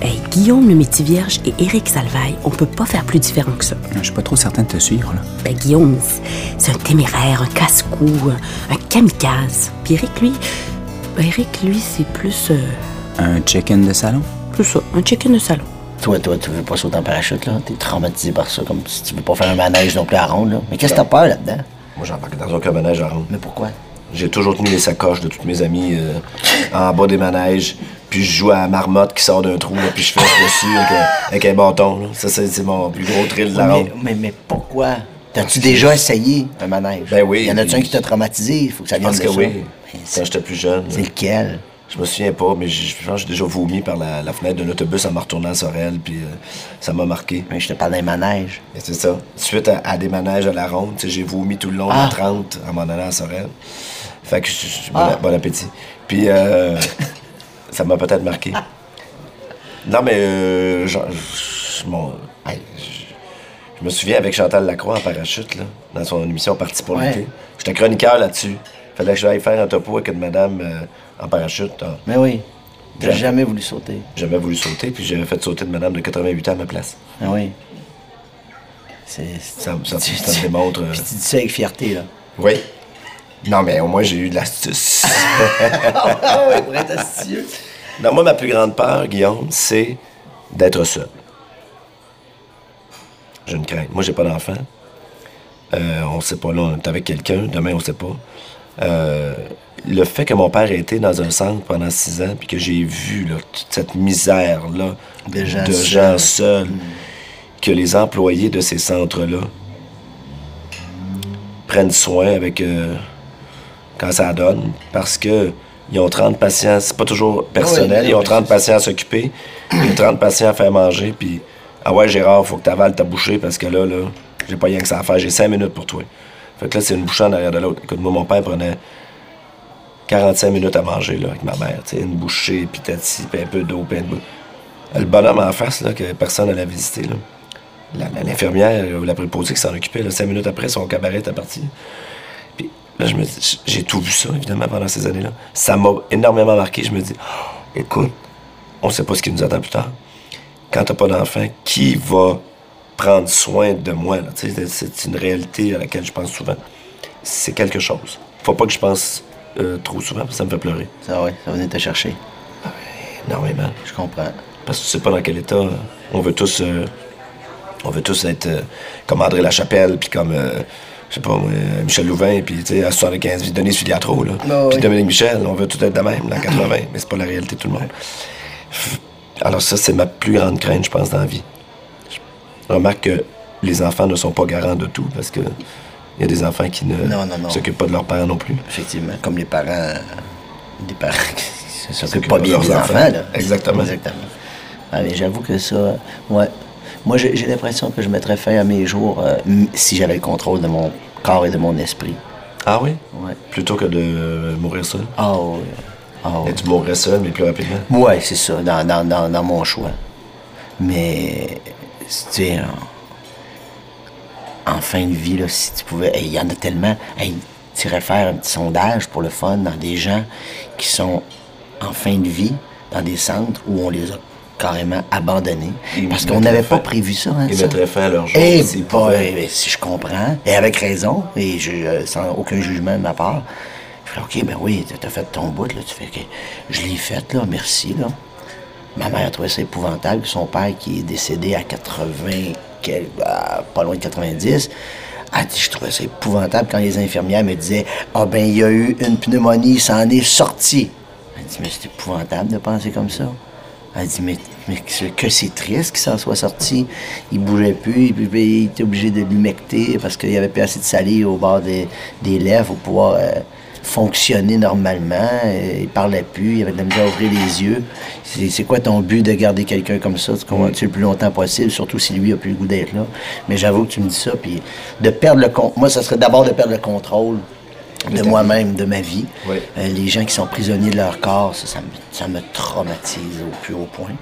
Hey, Guillaume le métier vierge et Éric Salvaille, on peut pas faire plus différent que ça. Je suis pas trop certain de te suivre, là. Ben, Guillaume, c'est- un téméraire, un casse-cou, un, un kamikaze. Puis Éric, lui, ben, Éric, lui, c'est plus, euh, Un check-in de salon? plus ça, un chicken de salon. Toi, toi, tu veux pas sauter en parachute, là. T'es traumatisé par ça, comme si tu veux pas faire un manège non plus à ronde, là. Mais qu'est-ce que t'as peur là-dedans? Moi, j'embarque dans aucun manège à ronde. Mais pourquoi? J'ai toujours tenu les sacoches de toutes mes amies euh, en bas des manèges. Puis je joue à la marmotte qui sort d'un trou, là, puis je fesse dessus avec, un- avec un bâton. là. Ça, c'est mon plus gros thrill de la ronde. mais, mais pourquoi? T'as-tu déjà essayé un manège? Ben oui. Y en a-tu un qui t'a traumatisé? Il faut que ça vienne pense de que ça. oui. Quand j'étais plus jeune. c'est lequel? Je me souviens pas, mais je pense que j'ai déjà vomi par la, la fenêtre d'un autobus en me retournant à Sorel, puis euh, ça m'a marqué. Mais je te parle d'un manège. C'est ça. Suite à, à des manèges à la ronde, j'ai vomi tout le long de Ah. la 30 en m'en allant à Sorel. Fait que je- bon, Ah. bon appétit. Puis euh, [laughs] ça m'a peut-être marqué. Non, mais euh, je, hey, je- je me souviens avec Chantal Lacroix en parachute, là, dans son émission Parti pour Ouais. l'été. J'étais chroniqueur là-dessus. Fallait que j'aille faire un topo avec une madame euh, en parachute. Mais oui. T'as Jamais. jamais voulu sauter. J'ai jamais voulu sauter, puis j'avais fait sauter une madame de 88 ans à ma place. Ah oui. C'est. Ça, ça, tu- ça tu- me démontre. euh, Puis tu dis ça avec fierté, là. Oui. Non, mais au moins, j'ai eu de l'astuce. [laughs] Ah oui, pour être astucieux. non, moi, ma plus grande peur, Guillaume, c'est d'être seul. J'ai une crainte. Moi, j'ai pas d'enfant. Euh, on sait pas, là, on est avec quelqu'un. Demain, on sait pas. Euh, le fait que mon père ait été dans un centre pendant six ans, puis que j'ai vu là, toute cette misère-là De gens de seuls. gens seuls, que les employés de ces centres-là prennent soin avec euh, quand ça donne, parce que ils ont 30 patients, c'est pas toujours personnel, Oui, ils ont oui, 30 patients à s'occuper, [clears throat] ils ont 30 patients à faire manger, puis ah ouais Gérard, faut que t'avales ta bouchée parce que là, là, j'ai pas rien que ça à faire, j'ai 5 minutes pour toi. Fait que là, c'est une bouchée en arrière de l'autre. Écoute, moi, mon père prenait 45 minutes à manger là, avec ma mère, une bouchée, puis tati, puis un peu d'eau, puis un. Le bonhomme en face, là, que personne n'allait visiter, L'infirmière ou la préposée qui s'en occupait, cinq minutes après, son cabaret était parti. Puis là, je me j'ai tout vu ça, évidemment, pendant ces années-là. Ça m'a énormément marqué. Je me dis, Oh, écoute, on sait pas ce qui nous attend plus tard. Quand t'as pas d'enfant, qui va prendre soin de moi? c'est une réalité à laquelle je pense souvent. C'est quelque chose. Faut pas que je pense euh, trop souvent, parce que ça me fait pleurer. Ça, oui, ça venait te chercher. Énormément. Je comprends. Parce que tu sais pas dans quel état euh, on veut tous euh, On veut tous être euh, comme André Lachapelle, puis comme, euh, je sais pas, Michel Louvain, puis tu sais, à 75 vies, Denis Filiatro, là. Ah puis. Dominique Michel, on veut tout être de même, dans 80, mais c'est pas la réalité de tout le monde. Alors ça, c'est ma plus grande crainte, je pense, dans la vie. Je remarque que les enfants ne sont pas garants de tout, parce que il y a des enfants qui ne s'occupent pas de leurs parents non plus. Effectivement, comme les parents. Des parents qui S'occupent s'occupent pas de bien leurs des enfants, enfants. là. Exactement. Exactement. Mais j'avoue que ça. Ouais. Moi, j'ai l'impression que je mettrais fin à mes jours euh, si j'avais le contrôle de mon corps et de mon esprit. Ah oui? Ouais. Plutôt que de mourir seul? Ah oui. Ah oui. Et tu mourrais seul, mais plus rapidement? Ouais, c'est ça, dans, dans, dans, dans mon choix. Mais, tu sais, en, fin de vie, là, si tu pouvais. Il y en a tellement. Hey, tu irais faire un petit sondage pour le fun dans des gens qui sont en fin de vie, dans des centres où on les a carrément abandonnés. Parce qu'on n'avait pas prévu ça. Hein, ils ça. mettraient fin à leur jour pouvaient. eh, si je comprends, et avec raison, et je, euh, sans aucun jugement de ma part, je fais OK, ben oui, t'as fait ton bout, là, tu fais OK, je l'ai fait, là, merci, là. Ma mère a trouvé ça épouvantable, son père qui est décédé à 80, ah, pas loin de 90, a dit, je trouvais ça épouvantable quand les infirmières me disaient, ah ben, il y a eu une pneumonie, il s'en est sorti. Elle dit, mais c'est épouvantable de penser comme ça. Elle dit, mais, mais que, c'est triste qu'il s'en soit sorti. Il bougeait plus, il, il était obligé de l'humecter parce qu'il n'y avait plus assez de salive au bord des, des lèvres pour pouvoir euh, fonctionner normalement. Euh, Il parlait plus, il avait de la misère à ouvrir les yeux. C'est quoi ton but de garder quelqu'un comme ça? Tu comprends-tu le plus longtemps possible, surtout si lui a plus le goût d'être là. Mais j'avoue que tu me dis ça, puis de perdre le Moi, ça serait d'abord de perdre le contrôle de moi-même, de ma vie. Oui. Euh, les gens qui sont prisonniers de leur corps, ça, ça me, ça me traumatise au plus haut point.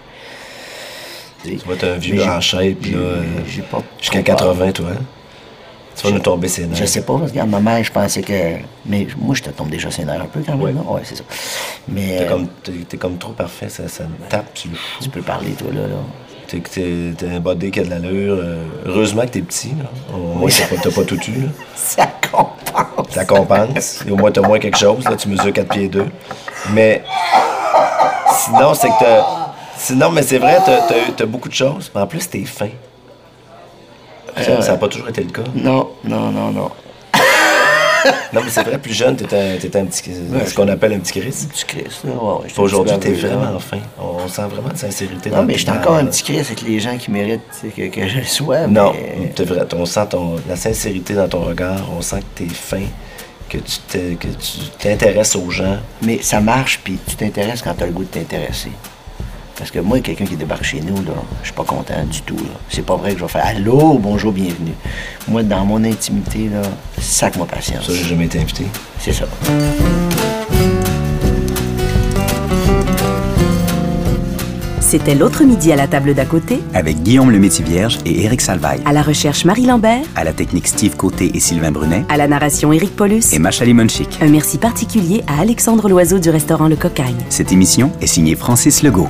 Tu vas être un vieux en puis là, euh, j'ai pas jusqu'à trop peur. 80, toi. hein? Tu vas nous tomber ses nerfs. Je sais pas, regarde, ma mère, je pensais que. Mais moi, je te tombe déjà ses nerfs un peu quand même, Ouais. non? Ouais, c'est ça. Mais. T'es euh, comme, comme trop parfait, ça, ça me tape sur le Tu peux parler, toi, là. là. T'es, t'es, t'es un body qui a de l'allure. euh, heureusement que t'es petit, là. Au moins, t'as pas, tout eu, là. [laughs] Ça compense. Ça compense. Et au moins, t'as moins quelque chose, là. Tu mesures 4 pieds 2. Mais sinon, c'est que t'as... Sinon, mais c'est vrai, t'as beaucoup de choses. Mais en plus, t'es fin. Ça n'a pas toujours été le cas. Non, non, non, non. [laughs] Non, mais c'est vrai, plus jeune, t'étais un, t'étais un petit... ce qu'on appelle un petit Chris. Tu Christ, là. Ouais, ouais, Aujourd'hui, t'es j'étais un petit vraiment fin. On sent vraiment de sincérité Non, dans mais suis encore un petit Christ avec les gens qui méritent que, que je le sois. Non, mais- vrai. On sent ton, la sincérité dans ton regard. On sent que t'es fin, que tu t'es- que tu t'intéresses aux gens. Mais ça marche, puis tu t'intéresses quand tu as le goût de t'intéresser. Parce que moi, quelqu'un qui débarque chez nous, là, je suis pas content du tout. C'est pas vrai que je vais faire Allô, bonjour, bienvenue. Moi, dans mon intimité, là, sac-moi patience. Ça, j'ai jamais été invité. C'est ça. C'était l'autre midi à la table d'à côté, Avec Guillaume le Métis-Vierge et Éric Salvaille. à la recherche Marie Lambert, À la technique Steve Côté et Sylvain Brunet. à la narration Éric Paulus. Et Macha Limonchik. Un merci particulier à Alexandre Loiseau du restaurant Le Cocagne. Cette émission est signée Francis Legault.